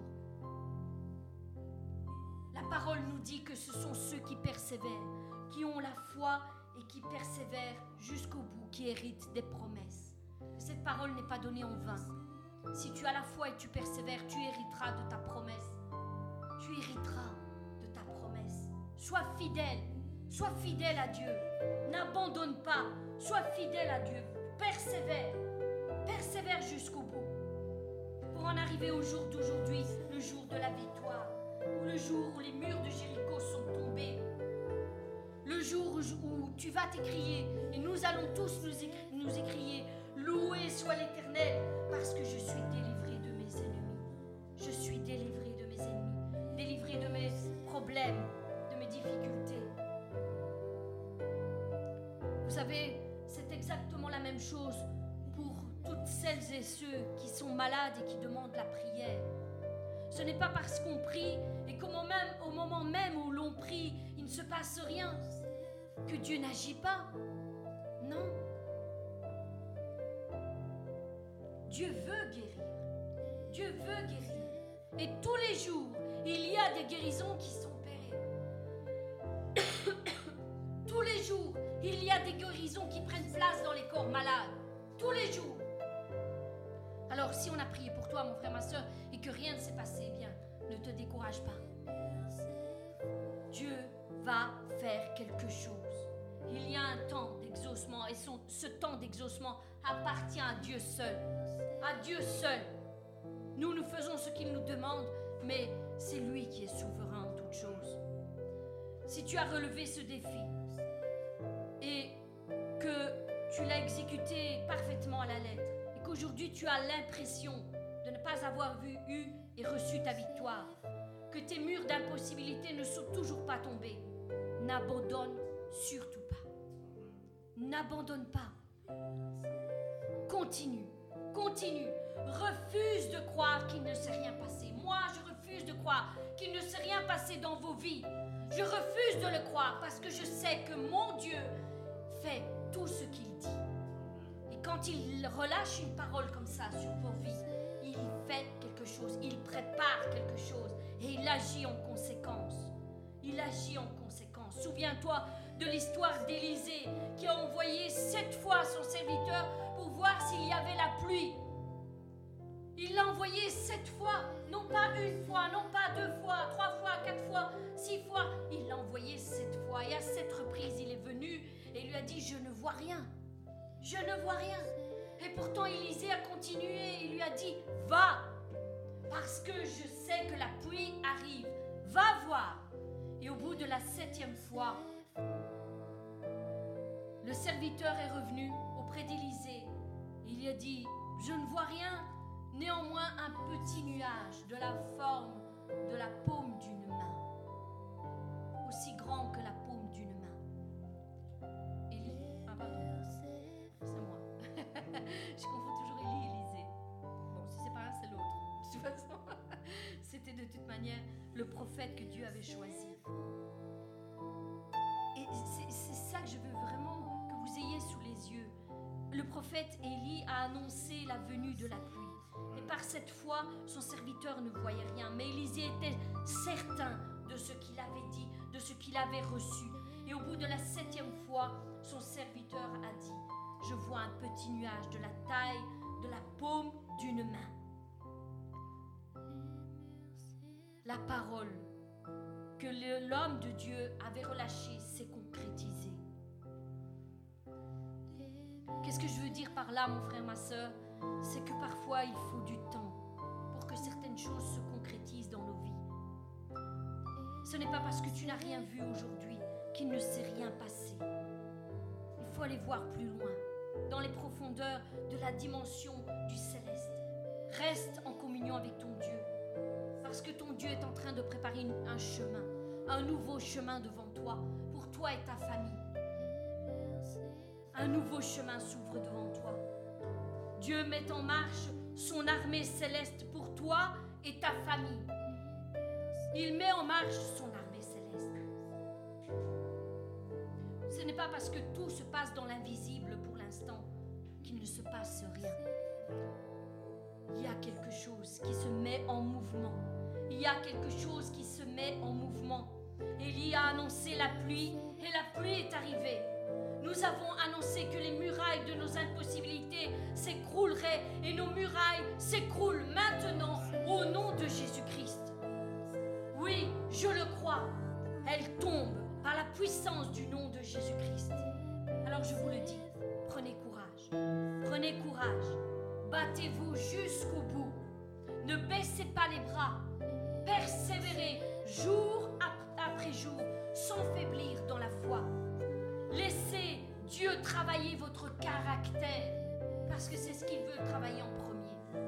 La parole nous dit que ce sont ceux qui persévèrent, qui ont la foi et qui persévèrent jusqu'au bout, qui héritent des promesses. Cette parole n'est pas donnée en vain. Si tu as la foi et tu persévères, tu hériteras de ta promesse. Tu hériteras Sois fidèle. Sois fidèle à Dieu. N'abandonne pas. Sois fidèle à Dieu. Persévère. Persévère jusqu'au bout. Pour en arriver au jour d'aujourd'hui, le jour de la victoire. Ou le jour où les murs de Jéricho sont tombés. Le jour où tu vas t'écrier. Et nous allons tous nous, nous écrier. Loué soit l'Éternel. Parce que je suis délivré de mes ennemis. Je suis délivré de mes ennemis. Délivré de mes problèmes difficultés. Vous savez, chose pour toutes celles et ceux qui sont malades et qui demandent la prière. Ce n'est pas parce qu'on prie et qu'au moment même, au moment même où l'on prie, il ne se passe rien, que Dieu n'agit pas. Non. Dieu veut guérir. Dieu veut guérir. Et tous les jours, il y a des guérisons qui sont guérisons qui prennent place dans les corps malades. Tous les jours. Alors, si on a prié pour toi, mon frère, ma soeur, et que rien ne s'est passé, eh bien, ne te décourage pas. Dieu va faire quelque chose. Il y a un temps d'exaucement, et ce temps d'exaucement appartient à Dieu seul. À Dieu seul. Nous, nous faisons ce qu'il nous demande, mais c'est lui qui est souverain en toutes choses si tu as relevé ce défi et que tu l'as exécuté parfaitement à la lettre et qu'aujourd'hui tu as l'impression de ne pas avoir vu, eu et reçu ta victoire, que tes murs d'impossibilité ne sont toujours pas tombés, n'abandonne surtout pas. N'abandonne pas. Continue, continue. Refuse de croire qu'il ne s'est rien passé. Moi, je refuse de croire qu'il ne s'est rien passé dans vos vies. Je refuse de le croire parce que je sais que mon Dieu fait tout ce qu'il dit. Et quand il relâche une parole comme ça sur vos vies, il fait quelque chose, il prépare quelque chose et il agit en conséquence. Il agit en conséquence. Souviens-toi de l'histoire d'Élisée qui a envoyé sept fois son serviteur pour voir s'il y avait la pluie. Il l'a envoyé sept fois, non pas une fois, non pas deux fois, trois fois, quatre fois, six fois. Il l'a envoyé sept fois. Et à cette reprise, il est venu et lui a dit, je ne vois rien. Je ne vois rien. Et pourtant Élisée a continué. Il lui a dit, va, parce que je sais que la pluie arrive. Va voir. Et au bout de la septième fois, le serviteur est revenu auprès d'Élisée. Il lui a dit, je ne vois rien, néanmoins un petit nuage de la forme de la paume d'une main, aussi grand que la le prophète que Dieu avait choisi. Et c'est ça que je veux vraiment que vous ayez sous les yeux. Le prophète Élie a annoncé la venue de la pluie. Et par cette foi, son serviteur ne voyait rien. Mais Élisée était certain de ce qu'il avait dit, de ce qu'il avait reçu. Et au bout de la septième fois, son serviteur a dit, je vois un petit nuage de la taille de la paume d'une main. La parole que l'homme de Dieu avait relâchée s'est concrétisée. Qu'est-ce que je veux dire par là, mon frère, ma soeur? C'est que parfois il faut du temps pour que certaines choses se concrétisent dans nos vies. Ce n'est pas parce que tu n'as rien vu aujourd'hui qu'il ne s'est rien passé. Il faut aller voir plus loin, dans les profondeurs de la dimension du céleste. Reste en communion avec ton Dieu, parce que ton Dieu est en train de préparer un chemin, un nouveau chemin devant toi, pour toi et ta famille. Un nouveau chemin s'ouvre devant toi. Dieu met en marche son armée céleste pour toi et ta famille. Il met en marche son armée céleste. Ce n'est pas parce que tout se passe dans l'invisible pour l'instant qu'il ne se passe rien. Il y a quelque chose qui se met en mouvement. Il y a quelque chose qui se met en mouvement. Élie a annoncé la pluie et la pluie est arrivée. Nous avons annoncé que les murailles de nos impossibilités s'écrouleraient et nos murailles s'écroulent maintenant au nom de Jésus-Christ. Oui, je le crois. Elles tombent par la puissance du nom de Jésus-Christ. Alors je vous le dis, prenez courage. Prenez courage. Battez-vous jusqu'au bout. Ne baissez pas les bras. Persévérez jour après jour sans faiblir dans la foi. Laissez Dieu travailler votre caractère parce que c'est ce qu'il veut travailler en premier.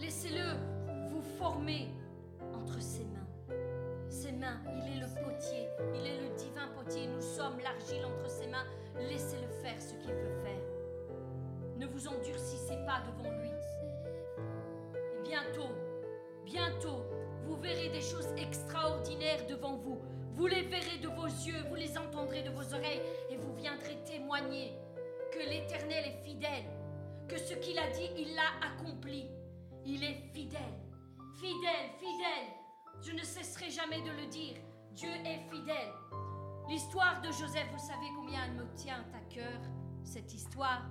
Laissez-le vous former entre ses mains. Ses mains, il est le potier, il est le divin potier. Nous sommes l'argile entre ses mains. Laissez-le faire ce qu'il veut faire. Ne vous endurcissez pas devant lui. Et bientôt, bientôt, vous verrez des choses extraordinaires devant vous. Vous les verrez de vos yeux, vous les entendrez de vos oreilles et vous viendrez témoigner que l'Éternel est fidèle, que ce qu'il a dit, il l'a accompli. Il est fidèle, fidèle, fidèle. Je ne cesserai jamais de le dire. Dieu est fidèle. L'histoire de Joseph, vous savez combien elle me tient à cœur, cette histoire.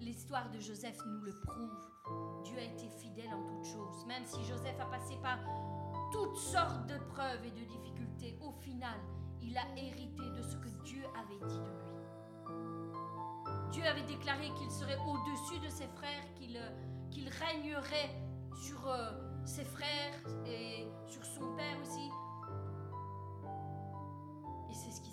L'histoire de Joseph nous le prouve. Dieu a été fidèle en toutes choses. Même si Joseph a passé par toutes sortes de preuves et de difficultés, au final, il a hérité de ce que Dieu avait dit de lui. Dieu avait déclaré qu'il serait au-dessus de ses frères, qu'il qu'il régnerait sur euh, ses frères et sur son père aussi. Et c'est ce qui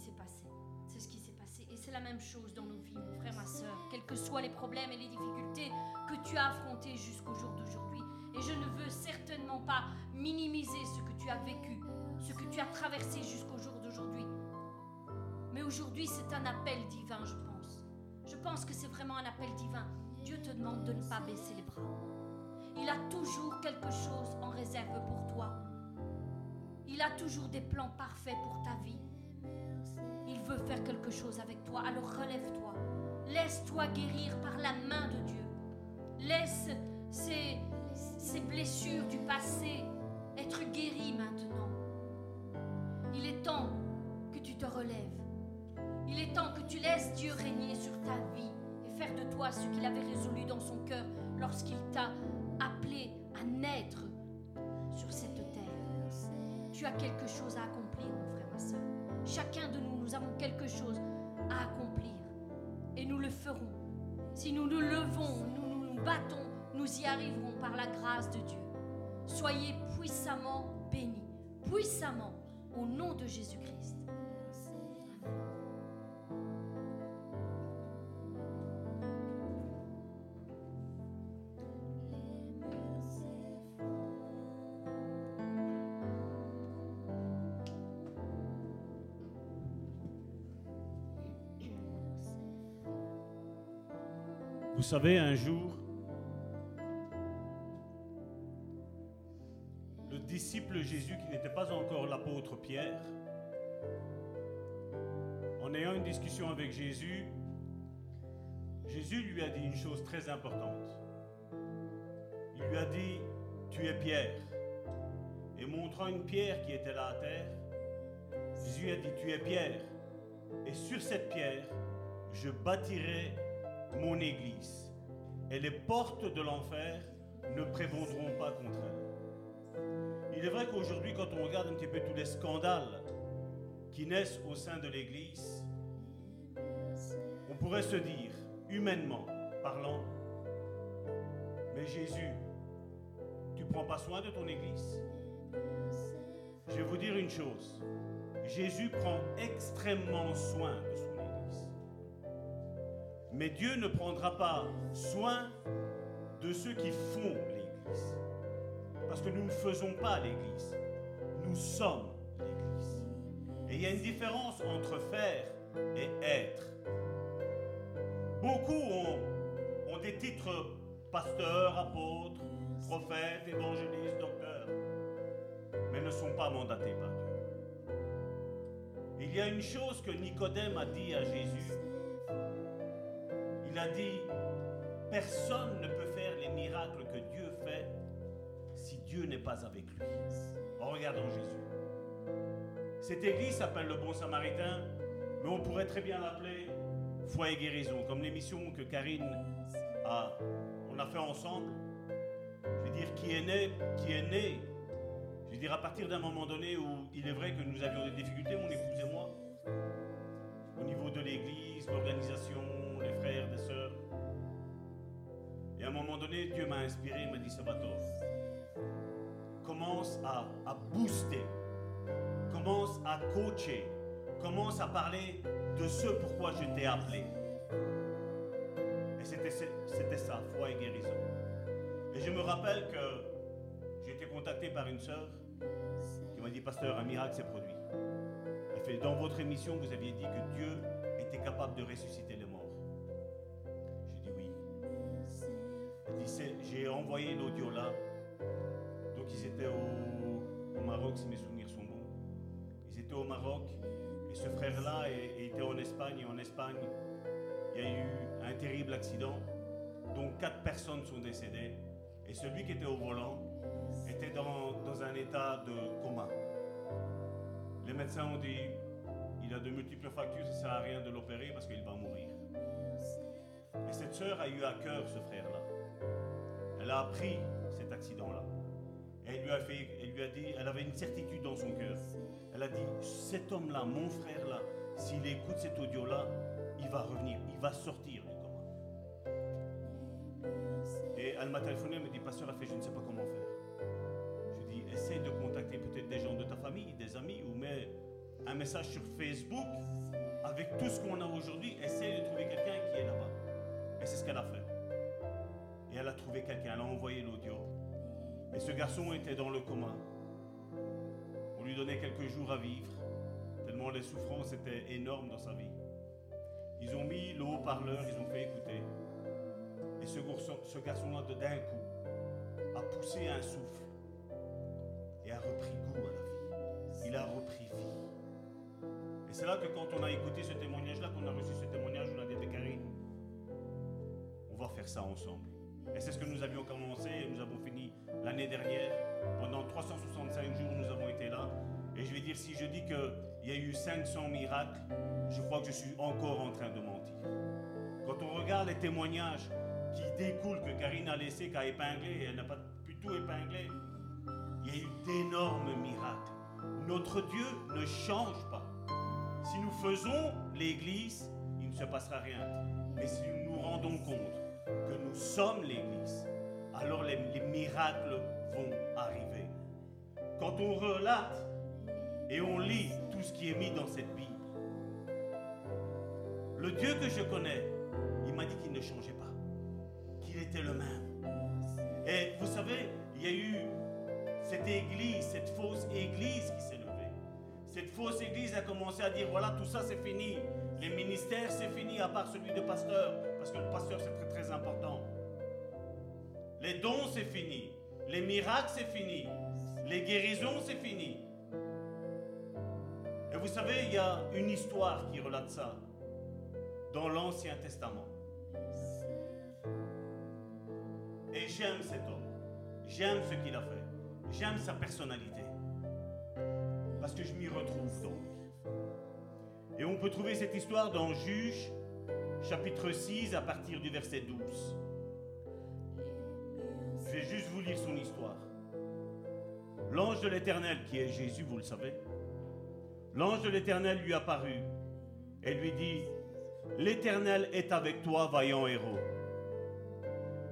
c'est la même chose dans nos vies, mon frère, ma soeur. Quels que soient les problèmes et les difficultés que tu as affrontés jusqu'au jour d'aujourd'hui. Et je ne veux certainement pas minimiser ce que tu as vécu, ce que tu as traversé jusqu'au jour d'aujourd'hui. Mais aujourd'hui, c'est un appel divin, je pense. Je pense que c'est vraiment un appel divin. Dieu te demande de ne pas baisser les bras. Il a toujours quelque chose en réserve pour toi. Il a toujours des plans parfaits pour ta vie. Il veut faire quelque chose avec toi. Alors relève-toi. Laisse-toi guérir par la main de Dieu. Laisse ces, blessures du passé être guéries maintenant. Il est temps que tu te relèves. Il est temps que tu laisses Dieu régner sur ta vie et faire de toi ce qu'il avait résolu dans son cœur lorsqu'il t'a appelé à naître sur cette terre. Tu as quelque chose à accomplir, mon frère, ma soeur. Chacun de nous, nous avons quelque chose à accomplir. Et nous le ferons. Si nous nous levons, nous nous battons, nous y arriverons par la grâce de Dieu. Soyez puissamment bénis, puissamment, au nom de Jésus-Christ. Vous savez, un jour, le disciple Jésus, qui n'était pas encore l'apôtre Pierre, en ayant une discussion avec Jésus, Jésus lui a dit une chose très importante. Il lui a dit, tu es Pierre. Et montrant une pierre qui était là à terre, Jésus a dit, tu es Pierre. Et sur cette pierre, je bâtirai mon Église, et les portes de l'enfer ne prévaudront pas contre elle. Il est vrai qu'aujourd'hui, quand on regarde un petit peu tous les scandales qui naissent au sein de l'Église, on pourrait se dire, humainement parlant, mais Jésus, tu prends pas soin de ton Église Je vais vous dire une chose, Jésus prend extrêmement soin de son mais Dieu ne prendra pas soin de ceux qui font l'Église. Parce que nous ne faisons pas l'Église. Nous sommes l'Église. Et il y a une différence entre faire et être. Beaucoup ont, des titres pasteur, apôtre, prophète, évangéliste, docteur, mais ne sont pas mandatés par Dieu. Il y a une chose que Nicodème a dit à Jésus dit, personne ne peut faire les miracles que Dieu fait si Dieu n'est pas avec lui. regardons Jésus. Cette église s'appelle le Bon Samaritain, mais on pourrait très bien l'appeler Foi et Guérison, comme l'émission que Karine a, on a fait ensemble. Je veux dire, qui est né, qui est né. Je veux dire, à partir d'un moment donné où il est vrai que nous avions des difficultés, mon épouse et moi, au niveau de l'église, l'organisation, Et à un moment donné, Dieu m'a inspiré, il m'a dit, Salvatore, commence à, à booster, commence à coacher, commence à parler de ce pourquoi je t'ai appelé. Et c'était ça, foi et guérison. Et je me rappelle que j'ai été contacté par une sœur qui m'a dit, pasteur, un miracle s'est produit. Elle fait, dans votre émission, vous aviez dit que Dieu était capable de ressusciter j'ai envoyé l'audio là. Donc ils étaient au, Maroc, si mes souvenirs sont bons. Ils étaient au Maroc et ce frère-là était en Espagne. Et en Espagne, il y a eu un terrible accident dont quatre personnes sont décédées. Et celui qui était au volant était dans, un état de coma. Les médecins ont dit, il a de multiples fractures, ça ne sert à rien de l'opérer parce qu'il va mourir. Et cette sœur a eu à cœur ce frère-là. Elle a appris cet accident-là. Elle lui a fait, elle lui a dit, elle avait une certitude dans son cœur. Elle a dit, cet homme-là, mon frère-là, s'il écoute cet audio-là, il va revenir, il va sortir du coma. Et elle m'a téléphoné, elle me dit, pasteur, elle fait, je ne sais pas comment faire. Je dis, essaye de contacter peut-être des gens de ta famille, des amis, ou mets un message sur Facebook. Avec tout ce qu'on a aujourd'hui, essaye de trouver quelqu'un qui est là-bas. Et c'est ce qu'elle a fait. Et elle a trouvé quelqu'un, elle a envoyé l'audio. Et ce garçon était dans le coma. On lui donnait quelques jours à vivre, tellement les souffrances étaient énormes dans sa vie. Ils ont mis le haut-parleur, ils ont fait écouter. Et ce garçon-là, d'un coup, a poussé un souffle et a repris goût à la vie. Il a repris vie. Et c'est là que quand on a écouté ce témoignage-là, qu'on a reçu ce témoignage, on a dit, Karine, on va faire ça ensemble. Et c'est ce que nous avions commencé et nous avons fini l'année dernière. Pendant 365 jours, nous avons été là. Et je vais dire, si je dis qu'il y a eu 500 miracles, je crois que je suis encore en train de mentir. Quand on regarde les témoignages qui découlent que Karine a laissé, qu'a épinglé, et elle n'a pas pu tout épingler, il y a eu d'énormes miracles. Notre Dieu ne change pas. Si nous faisons l'Église, il ne se passera rien. Mais si nous nous rendons compte que nous sommes l'Église, alors les, les miracles vont arriver. Quand on relate et on lit tout ce qui est mis dans cette Bible, le Dieu que je connais, il m'a dit qu'il ne changeait pas, qu'il était le même. Et vous savez, il y a eu cette église, cette fausse église qui s'est levée. Cette fausse église a commencé à dire, voilà, tout ça c'est fini. Les c'est fini, à part celui de pasteur, parce que le pasteur c'est très très important. Les dons c'est fini. Les miracles c'est fini. Les guérisons c'est fini. Et vous savez, il y a une histoire qui relate ça dans l'Ancien Testament. Et j'aime cet homme. J'aime ce qu'il a fait. J'aime sa personnalité. Parce que je m'y retrouve lui. Et on peut trouver cette histoire dans Juge, chapitre 6, à partir du verset 12. Je vais juste vous lire son histoire. L'ange de l'Éternel, qui est Jésus, vous le savez, l'ange de l'Éternel lui apparut et lui dit, L'Éternel est avec toi, vaillant héros.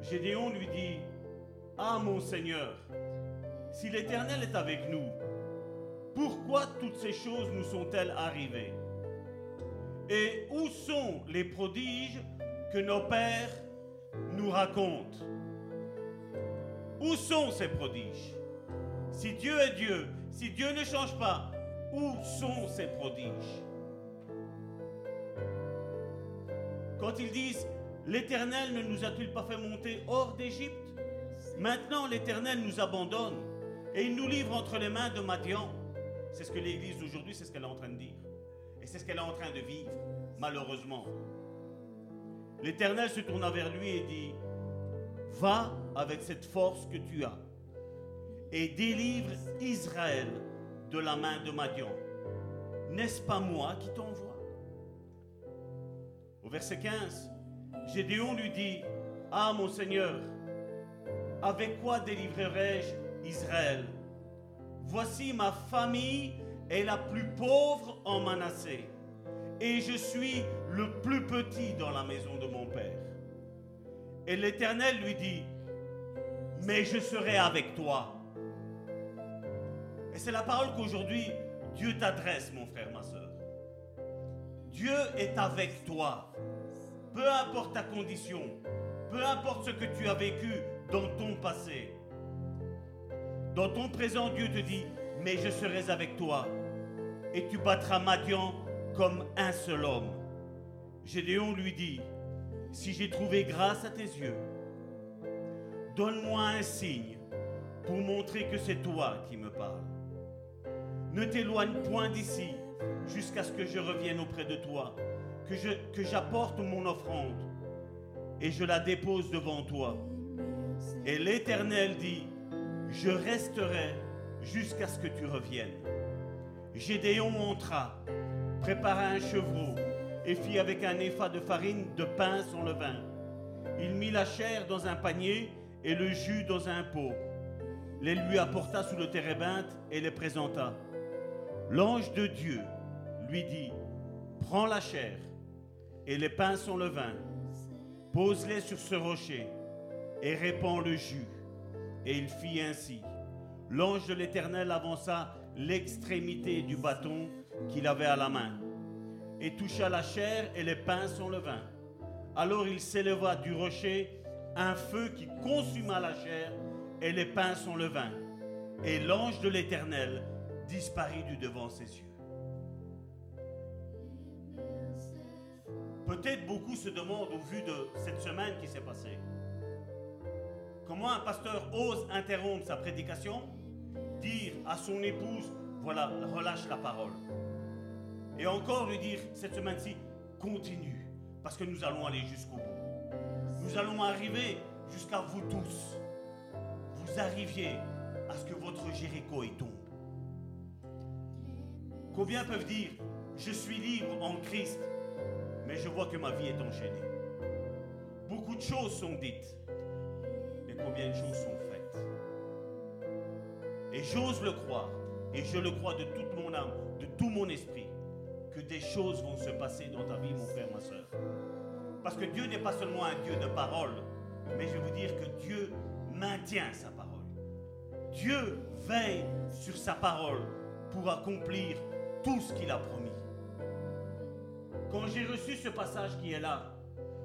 Gédéon lui dit, Ah mon Seigneur, si l'Éternel est avec nous, pourquoi toutes ces choses nous sont-elles arrivées? Et où sont les prodiges que nos pères nous racontent? Où sont ces prodiges? Si Dieu est Dieu, si Dieu ne change pas, où sont ces prodiges? Quand ils disent, l'Éternel ne nous a-t-il pas fait monter hors d'Égypte? Maintenant l'Éternel nous abandonne et il nous livre entre les mains de Madian. C'est ce que l'Église d'aujourd'hui, c'est ce qu'elle est en train de dire. C'est ce qu'elle est en train de vivre, malheureusement. L'Éternel se tourna vers lui et dit, va avec cette force que tu as et délivre Israël de la main de Madian. N'est-ce pas moi qui t'envoie? Au verset 15, Gédéon lui dit, Ah mon Seigneur, avec quoi délivrerai-je Israël? Voici ma famille est la plus pauvre en Manassé, et je suis le plus petit dans la maison de mon père. Et l'Éternel lui dit, mais je serai avec toi. Et c'est la parole qu'aujourd'hui Dieu t'adresse, mon frère, ma soeur. Dieu est avec toi. Peu importe ta condition, peu importe ce que tu as vécu dans ton passé. Dans ton présent, Dieu te dit, mais je serai avec toi. Et tu battras Madian comme un seul homme. Gédéon lui dit, si j'ai trouvé grâce à tes yeux, donne-moi un signe pour montrer que c'est toi qui me parles. Ne t'éloigne point d'ici jusqu'à ce que je revienne auprès de toi, que, que j'apporte mon offrande et je la dépose devant toi. Et l'Éternel dit, je resterai jusqu'à ce que tu reviennes. Gédéon entra, prépara un chevreau et fit avec un épha de farine de pain son levain. Il mit la chair dans un panier et le jus dans un pot. Les lui apporta sous le térébinthe et les présenta. L'ange de Dieu lui dit, prends la chair et les pains sont levain, pose-les sur ce rocher et répands le jus. Et il fit ainsi. L'ange de l'Éternel avança l'extrémité du bâton qu'il avait à la main et toucha la chair et les pains sont levain. Alors il s'éleva du rocher un feu qui consuma la chair et les pains sont levain. Et l'ange de l'Éternel disparut du devant ses yeux. Peut-être beaucoup se demandent au vu de cette semaine qui s'est passée, comment un pasteur ose interrompre sa prédication, dire à son épouse, voilà, relâche la parole. Et encore lui dire cette semaine-ci, continue, parce que nous allons aller jusqu'au bout. Nous allons arriver jusqu'à vous tous. Vous arriviez à ce que votre Jéricho y tombe. Combien peuvent dire, je suis libre en Christ, mais je vois que ma vie est enchaînée. Beaucoup de choses sont dites, mais combien de choses sont faites? Et j'ose le croire, et je le crois de toute mon âme, de tout mon esprit, que des choses vont se passer dans ta vie, mon frère, ma soeur. Parce que Dieu n'est pas seulement un Dieu de parole, mais je vais vous dire que Dieu maintient sa parole. Dieu veille sur sa parole pour accomplir tout ce qu'il a promis. Quand j'ai reçu ce passage qui est là,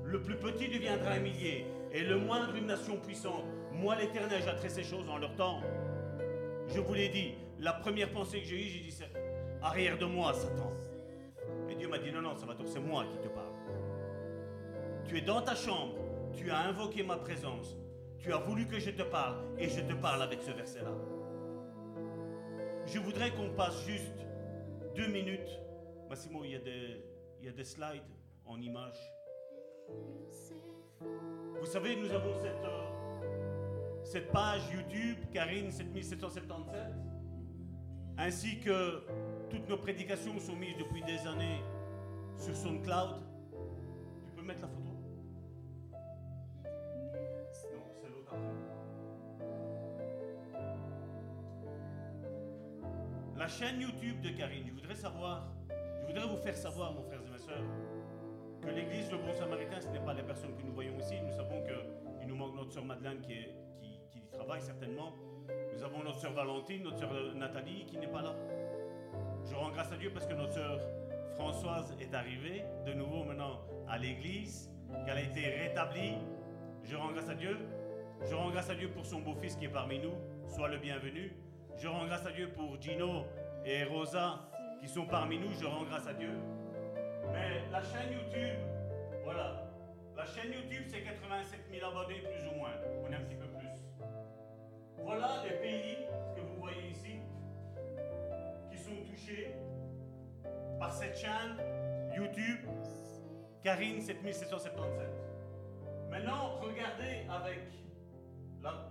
le plus petit deviendra un millier et le moindre une nation puissante. Moi, l'Éternel, j'attrai ces choses en leur temps. Je vous l'ai dit, la première pensée que j'ai eue, j'ai dit, c'est arrière de moi, Satan. Et Dieu m'a dit, non, non, Salvatore, c'est moi qui te parle. Tu es dans ta chambre, tu as invoqué ma présence, tu as voulu que je te parle, et je te parle avec ce verset-là. Je voudrais qu'on passe juste deux minutes. Massimo, il y a des, il y a des slides en images. Vous savez, nous avons cette, euh, cette page YouTube, Karine 7777, ainsi que toutes nos prédications sont mises depuis des années sur SoundCloud. Tu peux mettre la photo Non, c'est l'autre La chaîne YouTube de Karine, je voudrais savoir, je voudrais vous faire savoir, mon frères et mes sœurs, que l'église Le Bon Samaritain, ce n'est pas les personnes que nous voyons ici. Nous savons qu'il nous manque notre sœur Madeleine qui, est, travaille certainement. Nous avons notre sœur Valentine, notre sœur Nathalie qui n'est pas là. Je rends grâce à Dieu parce que notre sœur Françoise est arrivée de nouveau maintenant à l'église, qu'elle a été rétablie. Je rends grâce à Dieu. Je rends grâce à Dieu pour son beau-fils qui est parmi nous. Sois le bienvenu. Je rends grâce à Dieu pour Gino et Rosa qui sont parmi nous. Je rends grâce à Dieu. Mais la chaîne YouTube, voilà. La chaîne YouTube, c'est 87 000 abonnés, plus ou moins. On est un petit peu. Voilà les pays que vous voyez ici qui sont touchés par cette chaîne YouTube Karine 7777. Maintenant, regardez avec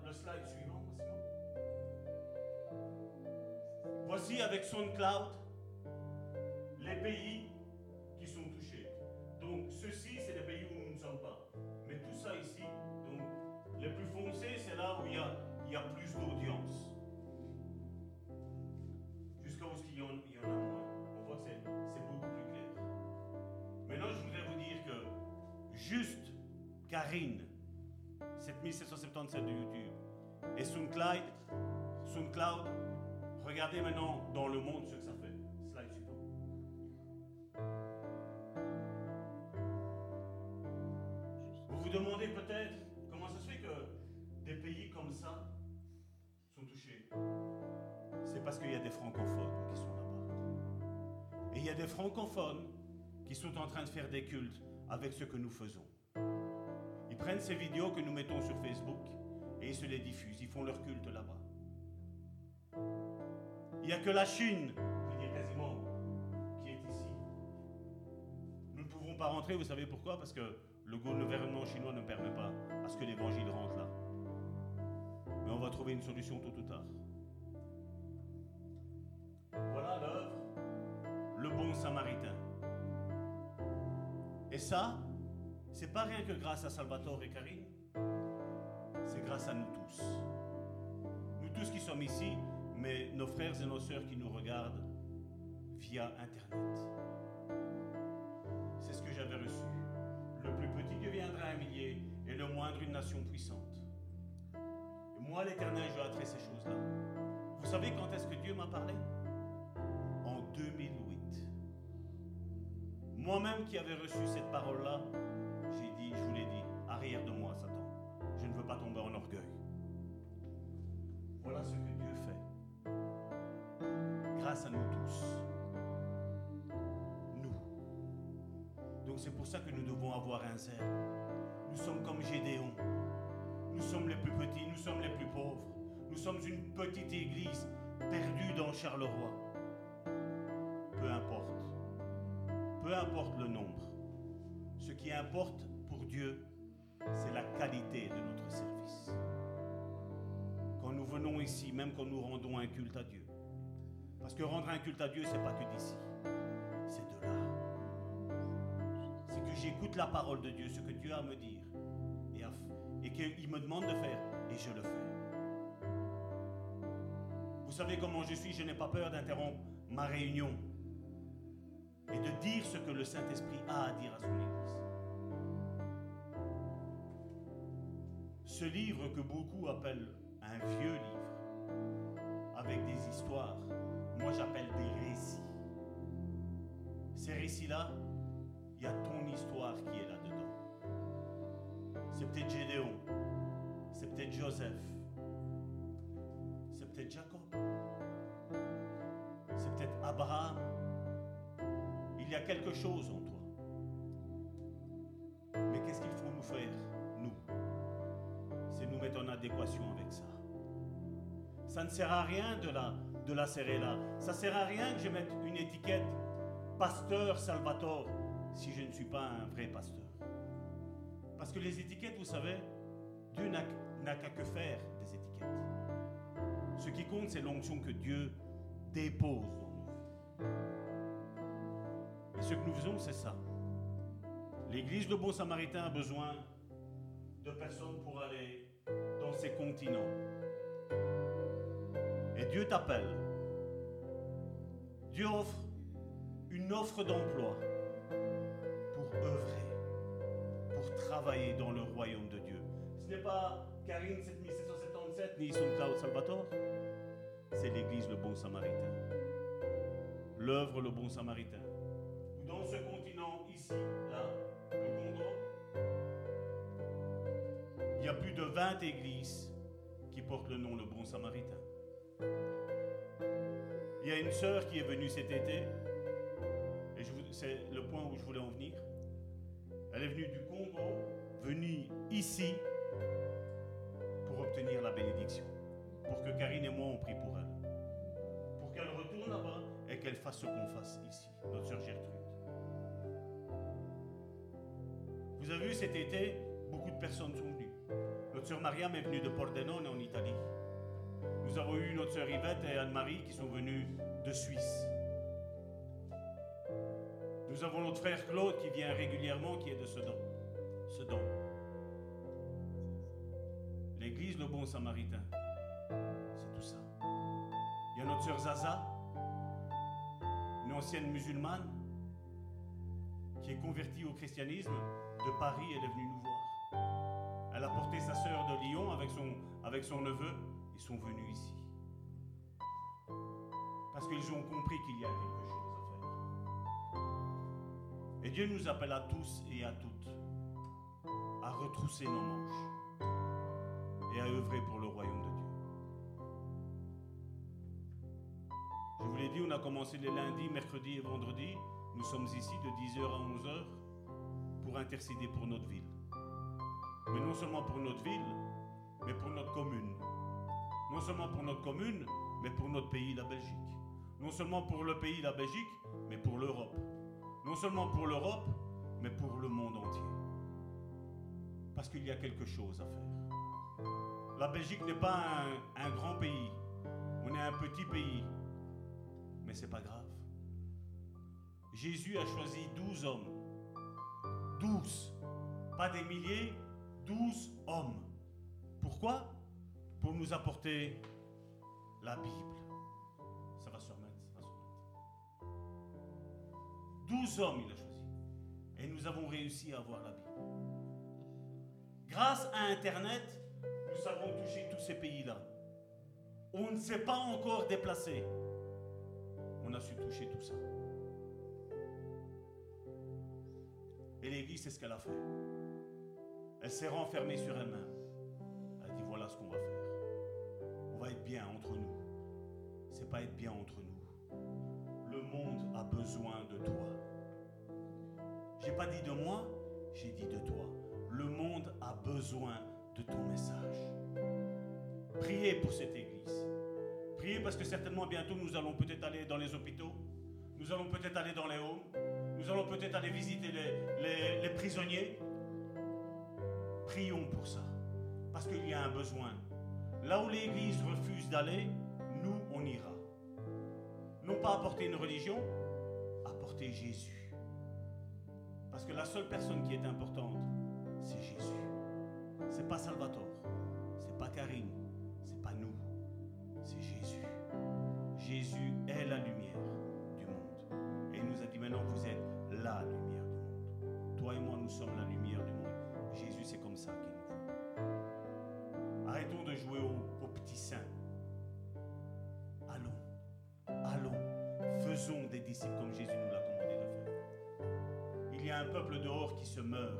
le slide suivant. Voici avec SoundCloud les pays qui sont touchés. Donc, ceux-ci, Karine, 7777 de YouTube, et SoundCloud, SoundCloud, regardez maintenant dans le monde ce que ça fait. Slide suivant. Vous vous demandez peut-être comment ça se fait que des pays comme ça sont touchés. C'est parce qu'il y a des francophones qui sont là-bas. Et il y a des francophones qui sont en train de faire des cultes avec ce que nous faisons. Prennent ces vidéos que nous mettons sur Facebook et ils se les diffusent. Ils font leur culte là-bas. Il n'y a que la Chine, je veux dire quasiment, qui est ici. Nous ne pouvons pas rentrer, vous savez pourquoi? Parce que le gouvernement chinois ne permet pas à ce que l'évangile rentre là. Mais on va trouver une solution tôt ou tard. Voilà l'œuvre, le bon samaritain. Et ça, c'est pas rien que grâce à Salvatore et Karine, c'est grâce à nous tous. Nous tous qui sommes ici, mais nos frères et nos sœurs qui nous regardent via Internet. C'est ce que j'avais reçu. Le plus petit deviendra un millier et le moindre une nation puissante. Et moi, l'Éternel, je hâterai ces choses-là. Vous savez quand est-ce que Dieu m'a parlé? En 2008. Moi-même qui avais reçu cette parole-là, Ce que Dieu fait. Grâce à nous tous. Nous. Donc c'est pour ça que nous devons avoir un zèle. Nous sommes comme Gédéon. Nous sommes les plus petits, nous sommes les plus pauvres. Nous sommes une petite église perdue dans Charleroi. Peu importe. Peu importe le nombre. Ce qui importe pour Dieu, c'est la qualité de notre service. Nous venons ici, même quand nous rendons un culte à Dieu. Parce que rendre un culte à Dieu, c'est pas que d'ici. C'est de là. C'est que j'écoute la parole de Dieu, ce que Dieu a à me dire. Et, et qu'il me demande de faire. Et je le fais. Vous savez comment je suis, je n'ai pas peur d'interrompre ma réunion et de dire ce que le Saint-Esprit a à dire à son Église. ce livre que beaucoup appellent un vieux livre, avec des histoires, moi j'appelle des récits. Ces récits-là, il y a ton histoire qui est là-dedans. C'est peut-être Gédéon, c'est peut-être Joseph, c'est peut-être Jacob, c'est peut-être Abraham. Il y a quelque chose en toi. Mais qu'est-ce qu'il faut nous faire, nous? C'est nous mettre en adéquation avec ça. Ça ne sert à rien de la, de la serrer là. Ça ne sert à rien que je mette une étiquette pasteur Salvatore si je ne suis pas un vrai pasteur. Parce que les étiquettes, vous savez, Dieu n'a qu'à que faire des étiquettes. Ce qui compte, c'est l'onction que Dieu dépose dans nous. Et ce que nous faisons, c'est ça. L'Église de Bon Samaritain a besoin de personnes pour aller dans ces continents. Et Dieu t'appelle. Dieu offre une offre d'emploi pour œuvrer, pour travailler dans le royaume de Dieu. Ce n'est pas Karine 7777 ni Claude Salvatore, c'est l'Église le Bon Samaritain. L'œuvre le Bon Samaritain. Dans ce continent ici, là, le Congo, il y a plus de 20 églises qui portent le nom le Bon Samaritain. Il y a une sœur qui est venue cet été, et c'est le point où je voulais en venir. Elle est venue du Congo, venue ici pour obtenir la bénédiction. Pour que Karine et moi on prie pour elle. Pour qu'elle retourne là-bas et qu'elle fasse ce qu'on fasse ici, notre sœur Gertrude. Vous avez vu cet été, beaucoup de personnes sont venues. Notre sœur Mariam est venue de Pordenone en Italie. Nous avons eu notre sœur Yvette et Anne-Marie qui sont venues de Suisse. Nous avons notre frère Claude qui vient régulièrement, qui est de Sedan. Sedan. L'église Le Bon Samaritain, c'est tout ça. Il y a notre sœur Zaza, une ancienne musulmane, qui est convertie au christianisme de Paris, elle est venue nous voir. Elle a porté sa sœur de Lyon avec son, avec son neveu, ils sont venus ici. Parce qu'ils ont compris qu'il y a quelque chose. Et Dieu nous appelle à tous et à toutes à retrousser nos manches et à œuvrer pour le royaume de Dieu. Je vous l'ai dit, on a commencé les lundis, mercredis et vendredis. Nous sommes ici de 10h à 11h pour intercéder pour notre ville. Mais non seulement pour notre ville, mais pour notre commune. Non seulement pour notre commune, mais pour notre pays, la Belgique. Non seulement pour le pays, la Belgique, mais pour l'Europe non seulement pour l'Europe, mais pour le monde entier. Parce qu'il y a quelque chose à faire. La Belgique n'est pas un, grand pays, on est un petit pays, mais c'est pas grave. Jésus a choisi douze hommes. Douze. Pas des milliers, douze hommes. Pourquoi? Pour nous apporter la Bible 12 hommes, il a choisi. Et nous avons réussi à avoir la Bible. Grâce à Internet, nous savons toucher tous ces pays-là. On ne s'est pas encore déplacé. On a su toucher tout ça. Et l'Église, c'est ce qu'elle a fait. Elle s'est renfermée sur elle-même. Elle a dit voilà ce qu'on va faire. Va être bien entre nous. C'est pas être bien entre nous. Le monde a besoin de toi. J'ai pas dit de moi, j'ai dit de toi. Le monde a besoin de ton message. Priez pour cette église. Priez parce que certainement bientôt nous allons peut-être aller dans les hôpitaux. Nous allons peut-être aller dans les homes. Nous allons peut-être aller visiter les, les prisonniers. Prions pour ça. Parce qu'il y a un besoin. Là où l'Église refuse d'aller, nous, on ira. Non pas apporter une religion, apporter Jésus. Parce que la seule personne qui est importante, c'est Jésus. C'est pas Salvatore, c'est pas Karine, c'est pas nous, c'est Jésus. Jésus est la lumière du monde. Et il nous a dit maintenant, vous êtes la lumière du monde. Toi et moi, nous sommes la lumière du monde. Jésus, c'est comme ça. Arrêtons de jouer au, au petit saint. Allons, allons, faisons des disciples comme Jésus nous l'a commandé de faire. Il y a un peuple dehors qui se meurt.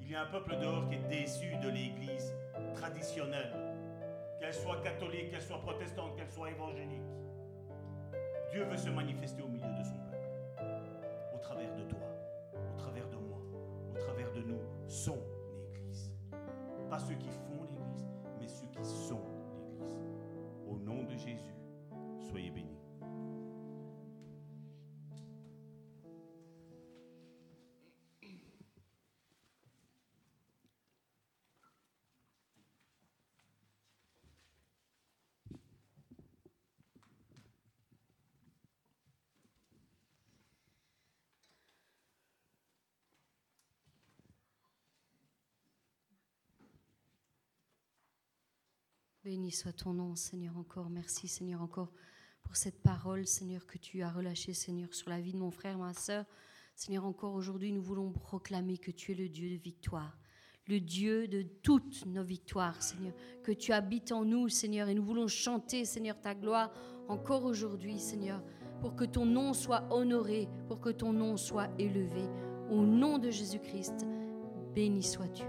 Il y a un peuple dehors qui est déçu de l'Église traditionnelle, qu'elle soit catholique, qu'elle soit protestante, qu'elle soit évangélique. Dieu veut se manifester au milieu de son peuple, au travers de toi, au travers de moi, au travers de nous, son Église. Pas ceux qui Au nom de Béni soit ton nom, Seigneur, encore. Merci, Seigneur, encore pour cette parole, Seigneur, que tu as relâchée, Seigneur, sur la vie de mon frère, ma sœur. Seigneur, encore aujourd'hui, nous voulons proclamer que tu es le Dieu de victoire, le Dieu de toutes nos victoires, Seigneur, que tu habites en nous, Seigneur, et nous voulons chanter, Seigneur, ta gloire encore aujourd'hui, Seigneur, pour que ton nom soit honoré, pour que ton nom soit élevé. Au nom de Jésus-Christ, béni sois-tu.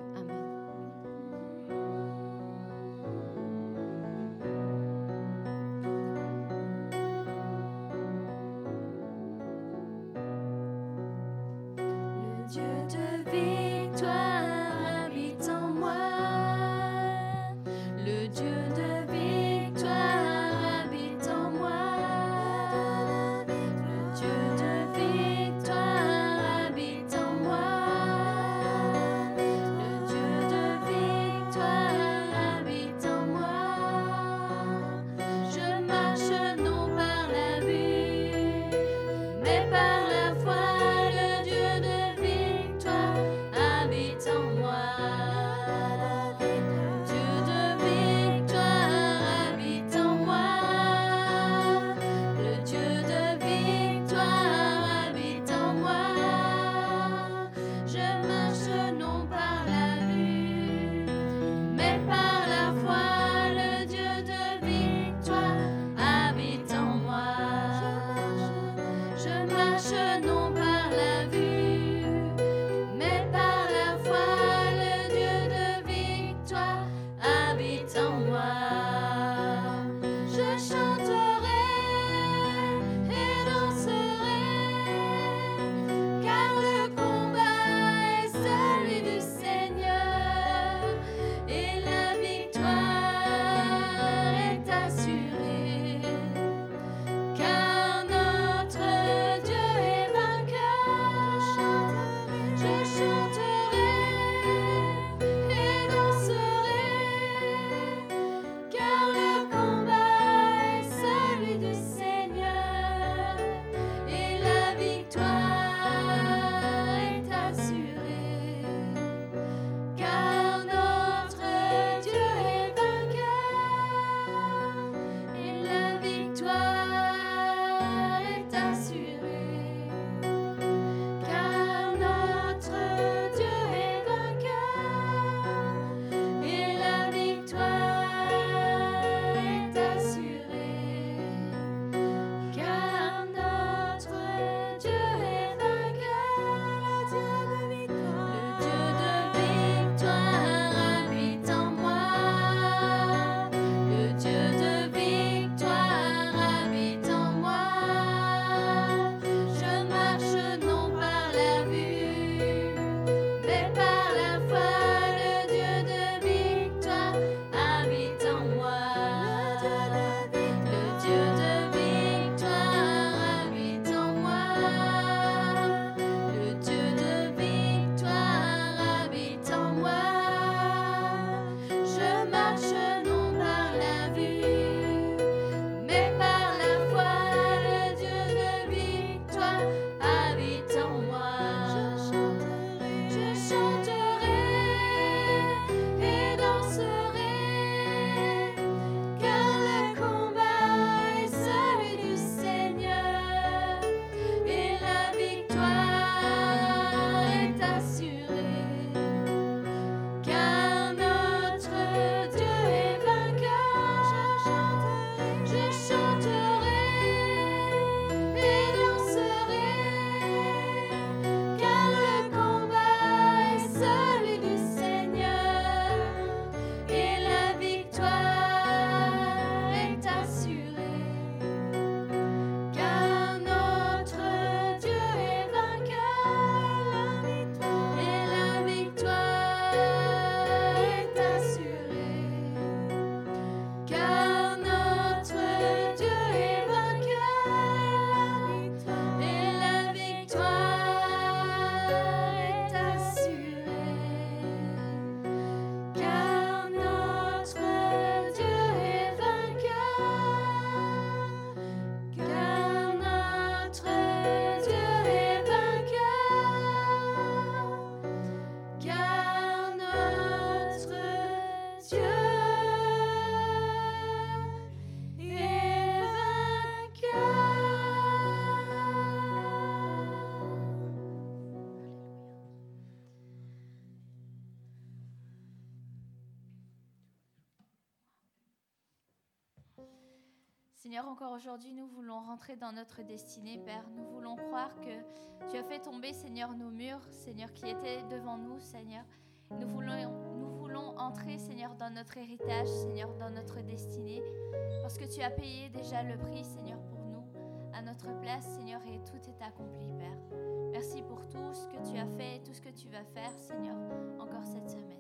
aujourd'hui nous voulons rentrer dans notre destinée, Père. Nous voulons croire que tu as fait tomber, Seigneur, nos murs, Seigneur, qui étaient devant nous, Seigneur. Nous voulons, nous voulons entrer, Seigneur, dans notre héritage, Seigneur, dans notre destinée, parce que tu as payé déjà le prix, Seigneur, pour nous, à notre place, Seigneur, et tout est accompli, Père. Merci pour tout ce que tu as fait et tout ce que tu vas faire, Seigneur, encore cette semaine.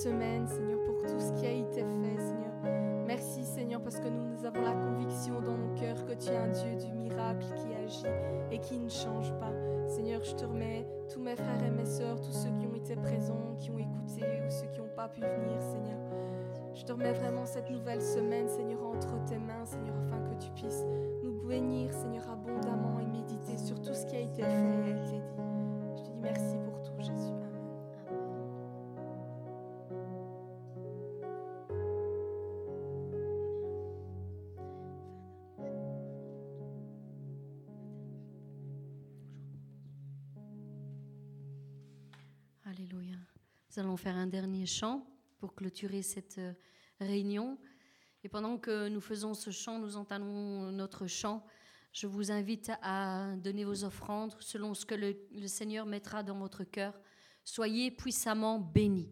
Seigneur, pour tout ce qui a été fait, Seigneur. Merci, Seigneur, parce que nous, nous avons la conviction dans nos cœurs que tu es un Dieu du miracle qui agit et qui ne change pas. Seigneur, je te remets tous mes frères et mes sœurs, tous ceux qui ont été présents, qui ont écouté ou ceux qui n'ont pas pu venir, Seigneur. Je te remets vraiment cette nouvelle semaine, Seigneur, entre tes mains, Seigneur, Nous allons faire un dernier chant pour clôturer cette euh, réunion. Et pendant que nous faisons ce chant, nous entamons notre chant. Je vous invite à donner vos offrandes selon ce que le, le Seigneur mettra dans votre cœur. Soyez puissamment bénis.